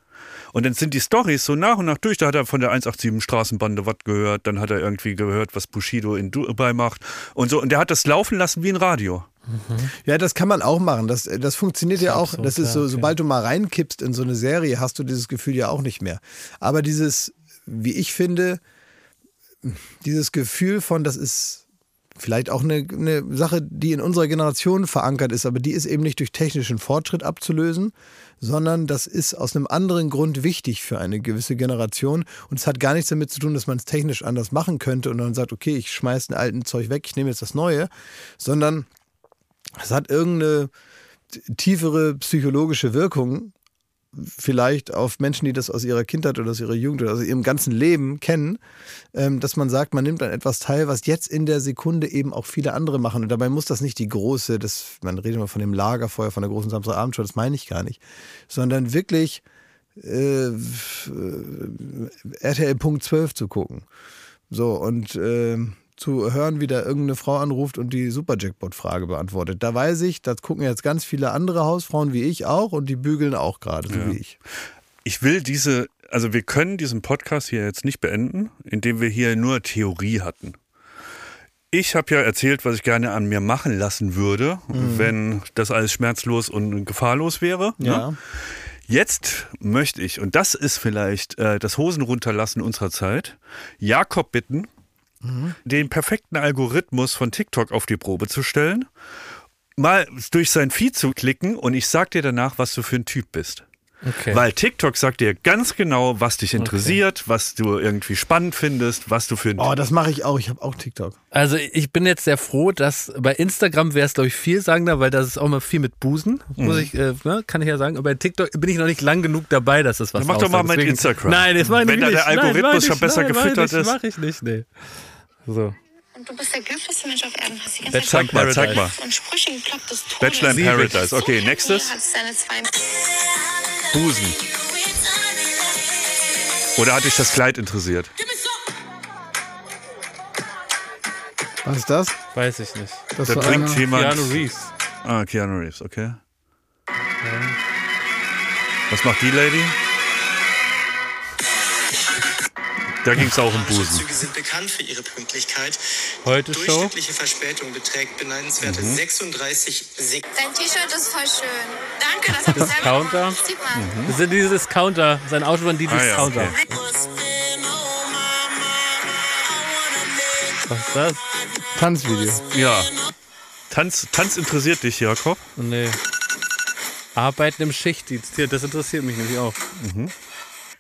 Und dann sind die Stories so nach und nach durch. Da hat er von der 187 Straßenbande was gehört. Dann hat er irgendwie gehört, was Bushido in Dubai macht und so. Und der hat das laufen lassen wie ein Radio. Ja, das kann man auch machen. Das, das funktioniert ja auch. absurd, Das ist so, okay. sobald du mal reinkippst in so eine Serie, hast du dieses Gefühl ja auch nicht mehr. Aber dieses, wie ich finde, dieses Gefühl von, das ist vielleicht auch eine, eine Sache, die in unserer Generation verankert ist, aber die ist eben nicht durch technischen Fortschritt abzulösen, sondern das ist aus einem anderen Grund wichtig für eine gewisse Generation. Und es hat gar nichts damit zu tun, dass man es technisch anders machen könnte und dann sagt, okay, ich schmeiß ein alten Zeug weg, ich nehme jetzt das Neue, sondern es hat irgendeine tiefere psychologische Wirkung, vielleicht auf Menschen, die das aus ihrer Kindheit oder aus ihrer Jugend oder aus ihrem ganzen Leben kennen, ähm, dass man sagt, man nimmt an etwas teil, was jetzt in der Sekunde eben auch viele andere machen. Und dabei muss das nicht die große, das, man redet immer von dem Lagerfeuer, von der großen Samstagabendshow, das meine ich gar nicht, sondern wirklich äh, äh, RTL Punkt 12 zu gucken. So, und äh, zu hören, wie da irgendeine Frau anruft und die Super-Jackpot-Frage beantwortet. Da weiß ich, das gucken jetzt ganz viele andere Hausfrauen wie ich auch und die bügeln auch gerade, so Ja. wie ich. Ich will diese, also wir können diesen Podcast hier jetzt nicht beenden, indem wir hier nur Theorie hatten. Ich habe ja erzählt, was ich gerne an mir machen lassen würde, wenn das alles schmerzlos und gefahrlos wäre. Ja. Ne? Jetzt möchte ich, und das ist vielleicht äh, das Hosen runterlassen unserer Zeit, Jakob bitten, den perfekten Algorithmus von TikTok auf die Probe zu stellen, mal durch sein Feed zu klicken und ich sag dir danach, was du für ein Typ bist. Okay. Weil TikTok sagt dir ganz genau, was dich interessiert, was du irgendwie spannend findest, was du für ein Oh, das mache ich auch. Ich habe auch TikTok. Also ich bin jetzt sehr froh, dass bei Instagram wäre es glaube ich vielsagender, weil das ist auch mal viel mit Busen, muss ich, äh, ne, kann ich ja sagen. Aber bei TikTok bin ich noch nicht lang genug dabei, dass das was Dann mach doch mal mit Deswegen- Instagram. Nein, das mache ich Wenn nicht. da der Nein, Algorithmus ich schon nicht. besser Nein, gefüttert nicht. ist. Mach ich nicht, nee. So. Und du bist der glücklichste Mensch auf Erden. Hast die ganze Bachelor in Zeig mal, zeig Paradise. mal. Und. Bachelor in Paradise. Okay, nächstes. Busen. Oder hat dich das Kleid interessiert? Was ist das? Weiß ich nicht. das Da war bringt einer- jemand. Keanu Reeves. Ah, Keanu Reeves, okay. Was macht die Lady? Da ging es auch um Busen. Züge sind bekannt für ihre Pünktlichkeit. Heute Show. Durchschnittliche Verspätung beträgt beneidenswerte Mhm. 36 Sekunden. Dein T-Shirt ist voll schön. Danke, das hab ich selber Discounter? gemacht. Sieht man. Das sind diese Discounter. Sein Auto von die Ah, ja, Discounter. okay. Was ist das? Tanzvideo. Ja. Tanz, Tanz interessiert dich, Jakob? Nee. Arbeiten im Schichtdienst. Hier, das interessiert mich nämlich auch.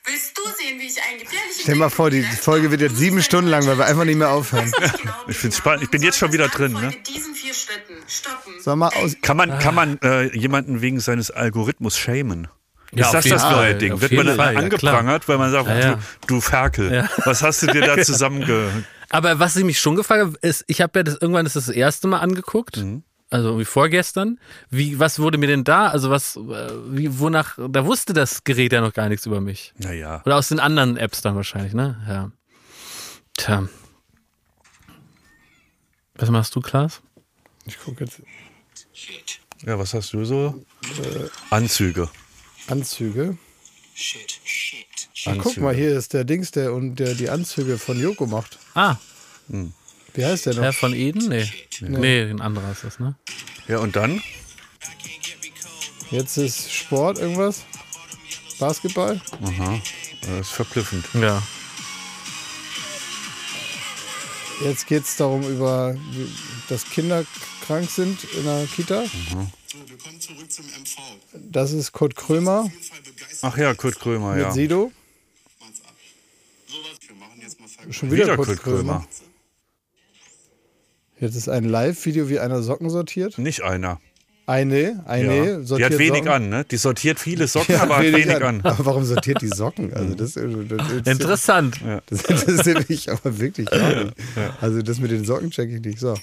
Willst du sehen, wie ich ein gefährliches Stell dir mal vor, die Folge wird jetzt sieben Stunden lang, weil wir einfach nicht mehr aufhören. Ich find's spannend. Ich bin jetzt schon wieder drin, ne? Mit diesen vier Schritten stoppen. Sag mal aus. Kann man, kann man äh, jemanden wegen seines Algorithmus schämen? Ja, ist das das neue Ding? Wird man dann Fall, ja, angeprangert, weil man sagt, Ja, ja. Du, du Ferkel, was hast du dir da zusammenge... Aber was ich mich schon gefragt habe, ist, ich habe ja das irgendwann das, das erste Mal angeguckt. Also irgendwie vorgestern. Wie, was wurde mir denn da? Also was, äh, wie, wonach, da wusste das Gerät ja noch gar nichts über mich. Naja. Oder aus den anderen Apps dann wahrscheinlich, ne? Ja. Tja. Was machst du, Klaas? Ich gucke jetzt Ja, was hast du so? Anzüge. Anzüge. Shit, shit. Ach, guck mal, hier ist der Dings, der und der die Anzüge von Joko macht. Ah, Wie heißt der noch? Herr von Eden? Nee. Nee, ein anderer ist das, ne? Ja, und dann? Jetzt ist Sport irgendwas? Basketball? Das ist verblüffend. Ja. Jetzt geht es darum, über, dass Kinder krank sind in der Kita. Zum MV. Das ist Kurt Krömer Ach ja, Kurt Krömer, mit ja. Sido. Mal Ver Schon wieder, Wieder Kurt, Kurt Krömer. Krömer. Jetzt ist ein Live-Video, wie einer Socken sortiert. Nicht einer. Eine, eine Ja. Die sortiert hat wenig Socken. an, ne? Die sortiert viele Socken, Ja, aber hat wenig an. Aber warum sortiert die Socken? Also das, das, das, Interessant. das interessiert mich aber wirklich gar nicht. Also das mit den Socken check ich nicht. So.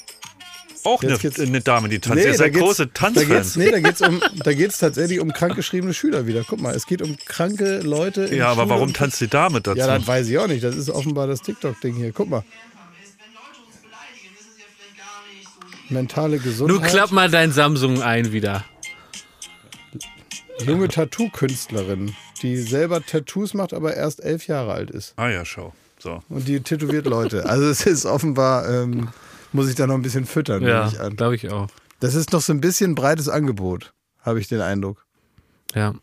Auch eine, eine Dame, die tanzt. Ihr da seid große Da geht's, Tanzfans. nee, da geht's um, da geht's tatsächlich um krankgeschriebene Schüler wieder. Guck mal, es geht um kranke Leute. in Ja, aber Schule warum tanzt die Dame dazu? Ja, das weiß ich auch nicht. Das ist offenbar das TikTok-Ding hier. Guck mal. Mentale Du Gesundheit. klapp mal dein Samsung ein wieder. Junge Tattoo-Künstlerin, die selber Tattoos macht, aber erst elf Jahre alt ist. ah ja, schau. So. Und die tätowiert Leute. Also es ist offenbar, ähm, muss ich da noch ein bisschen füttern, nehme Ja, ich an. glaube ich auch. Das ist noch so ein bisschen breites Angebot, habe ich den Eindruck. Ja.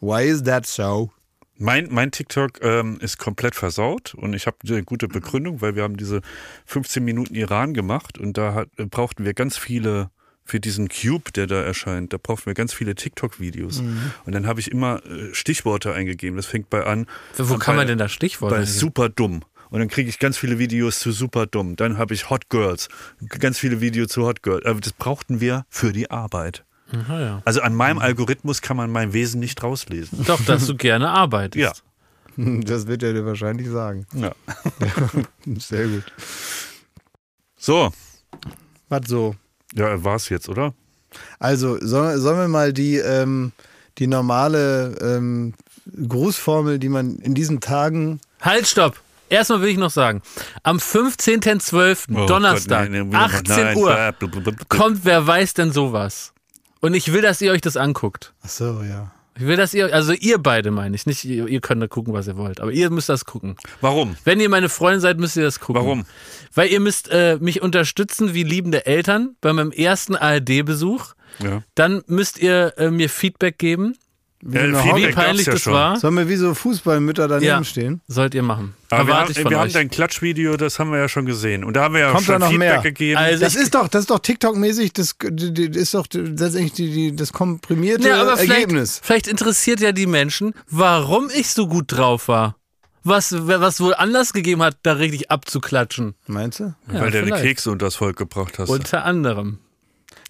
Why is that so? Mein, mein TikTok ähm, ist komplett versaut und ich habe eine gute Begründung, weil wir haben diese 15 Minuten Iran gemacht und da hat, äh, brauchten wir ganz viele für diesen Cube, der da erscheint, da brauchten wir ganz viele TikTok-Videos. Und dann habe ich immer äh, Stichworte eingegeben. Das fängt bei an. Wo bei, kann man denn da Stichworte Bei eingeben? super dumm. Und dann kriege ich ganz viele Videos zu super dumm. Dann habe ich Hot Girls. Ganz viele Videos zu Hot Girls. Aber das brauchten wir für die Arbeit. Aha, ja. Also an meinem Algorithmus kann man mein Wesen nicht rauslesen. Doch, dass du gerne arbeitest. Ja. Das wird er dir wahrscheinlich sagen. ja. Sehr gut. So, Was so? ja, war's jetzt, oder? Also, sollen, sollen wir mal die, ähm, die normale ähm, Grußformel, die man in diesen Tagen. Halt, stopp. Erstmal will ich noch sagen, am 15.12. Oh Donnerstag, Gott, nein, nein, wieder- 18 nein, Uhr, kommt wer weiß denn sowas. Und ich will, dass ihr euch das anguckt. Ach so, ja. Ich will, dass ihr, also ihr beide meine ich, nicht ihr, ihr könnt da gucken, was ihr wollt, aber ihr müsst das gucken. Warum? Wenn ihr meine Freundin seid, müsst ihr das gucken. Warum? Weil ihr müsst äh, mich unterstützen wie liebende Eltern bei meinem ersten ARD-Besuch. Ja. Dann müsst ihr äh, mir Feedback geben, Ja, eine wie peinlich ja das schon. war. Sollen wir wie so Fußballmütter daneben Ja, stehen? sollt ihr machen. Aber wir, haben, ich von wir haben dein Klatschvideo, das haben wir ja schon gesehen. Und da haben wir ja Kommt schon da noch Feedback mehr? gegeben. Also Das ist doch, das ist doch TikTok-mäßig, das, das ist doch letztendlich die, die, das komprimierte ja, aber vielleicht, Ergebnis. vielleicht interessiert ja die Menschen, warum ich so gut drauf war. Was, was wohl Anlass gegeben hat, da richtig abzuklatschen. Meinst du? Ja, weil du deine vielleicht. Kekse unters Volk gebracht hast. Unter anderem.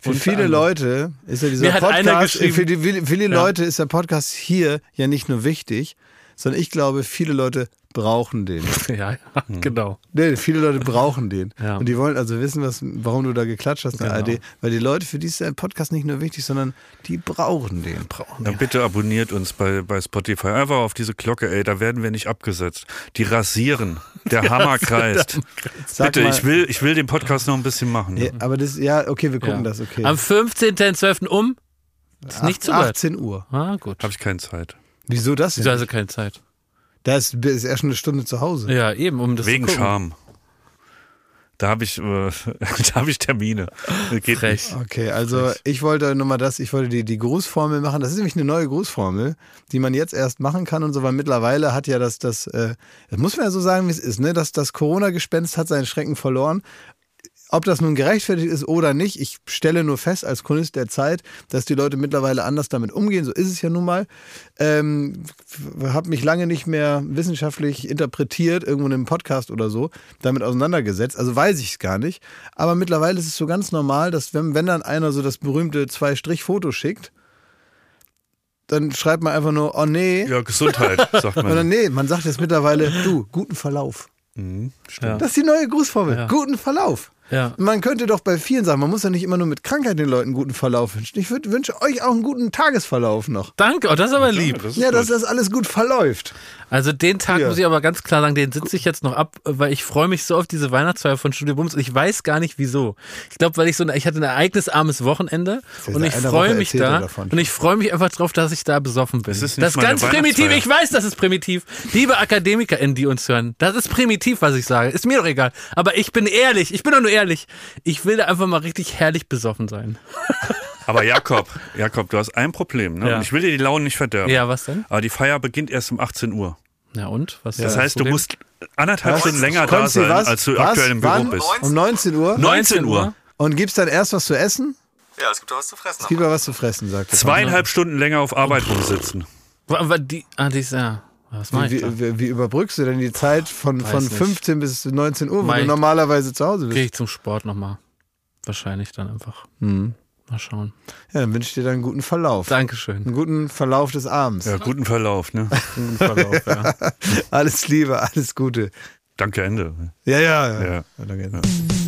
Für viele. Leute ist ja dieser Podcast, geschrieben- für die, viele, viele Leute ist der Podcast hier ja nicht nur wichtig, sondern ich glaube, viele Leute brauchen den. Ja, ja genau. Nee, viele Leute brauchen den. Ja. Und die wollen also wissen, was, warum du da geklatscht hast in der Genau. ARD. Weil die Leute, für die ist der Podcast nicht nur wichtig, sondern die brauchen den. Brauchen Dann bitte abonniert uns bei, bei Spotify. Einfach auf diese Glocke, ey, da werden wir nicht abgesetzt. Die rasieren. Der Hammer kreist. Bitte, mal- ich will, ich will den Podcast noch ein bisschen machen. Ja, aber das, ja, okay, wir gucken Ja. das, okay. Am 15.12. um? Ist nicht zu weit. 18 Uhr. Ah, gut. Habe ich keine Zeit. Wieso das denn? Wieso also keine Zeit? Da ist, ist er schon eine Stunde zu Hause. Ja, eben, um das Wegen. Charme. Da habe ich, äh, da habe ich Termine. Das geht Frech. nicht. Okay, also ich wollte nur mal das, ich wollte die, die Grußformel machen. Das ist nämlich eine neue Grußformel, die man jetzt erst machen kann und so, weil mittlerweile hat ja das, das, äh, das muss man ja so sagen, wie es ist, ne? Das, das Corona-Gespenst hat seinen Schrecken verloren. Ob das nun gerechtfertigt ist oder nicht, ich stelle nur fest als Chronist der Zeit, dass die Leute mittlerweile anders damit umgehen. So ist es ja nun mal. Ähm, habe mich lange nicht mehr wissenschaftlich interpretiert, irgendwo in einem Podcast oder so, damit auseinandergesetzt. Also weiß ich es gar nicht. Aber mittlerweile ist es so ganz normal, dass wenn, wenn dann einer so das berühmte Zwei-Strich-Foto schickt, dann schreibt man einfach nur, oh nee. Ja, Gesundheit, sagt Oder man. nee, man sagt jetzt mittlerweile, du, guten Verlauf. Ja. Das ist die neue Grußformel. Ja. Guten Verlauf. Ja. Man könnte doch bei vielen sagen, man muss ja nicht immer nur mit Krankheit den Leuten guten Verlauf wünschen. Ich würd, wünsche euch auch einen guten Tagesverlauf noch. Danke, oh, das ist aber lieb. Das ist Ja, dass das alles gut verläuft. Also den Tag Ja. muss ich aber ganz klar sagen, den sitze ich jetzt noch ab, weil ich freue mich so auf diese Weihnachtsfeier von Studio Bums und ich weiß gar nicht wieso. Ich glaube, weil ich so ein, ich hatte ein ereignisarmes Wochenende Ja, und ich freue mich da davon. und ich freue mich einfach drauf, dass ich da besoffen bin. Es ist nicht das ist ganz primitiv. Ich weiß, das ist primitiv. Liebe AkademikerInnen, die uns hören, das ist primitiv, was ich sage. Ist mir doch egal. Aber ich bin ehrlich. Ich bin doch nur ehrlich. Ich will da einfach mal richtig herrlich besoffen sein. Aber Jakob, Jakob, du hast ein Problem. Ne? Ja. Und ich will dir die Laune nicht verderben. Ja, was denn? Aber die Feier beginnt erst um 18 Uhr. Ja und? Was ist Das das heißt, du musst anderthalb Was? Stunden länger da Konsti, sein, was? als du Was? aktuell im Büro Wann? bist. Um 19 Uhr. 19 Uhr. Und gibt's dann erst was zu essen? Ja, es gibt doch was zu fressen. Es gibt ja was zu fressen, sagt er. Zweieinhalb Stunden länger auf Arbeit rumsitzen. Die, ah, die ist, ja. Was mach ich Wie, wie, wie überbrückst du denn die Zeit von, Weiß von nicht. 15 bis 19 Uhr, wo Mach du normalerweise zu Hause Gehe bist? ich zum Sport nochmal. Wahrscheinlich dann einfach. Mhm. Mal schauen. Ja, dann wünsche ich dir dann einen guten Verlauf. Dankeschön. Einen guten Verlauf des Abends. Ja, guten Verlauf, ne? Guten Verlauf, ja. Alles Liebe, alles Gute. Danke, Ende. Ja, ja, ja. Ja. danke. Baywatch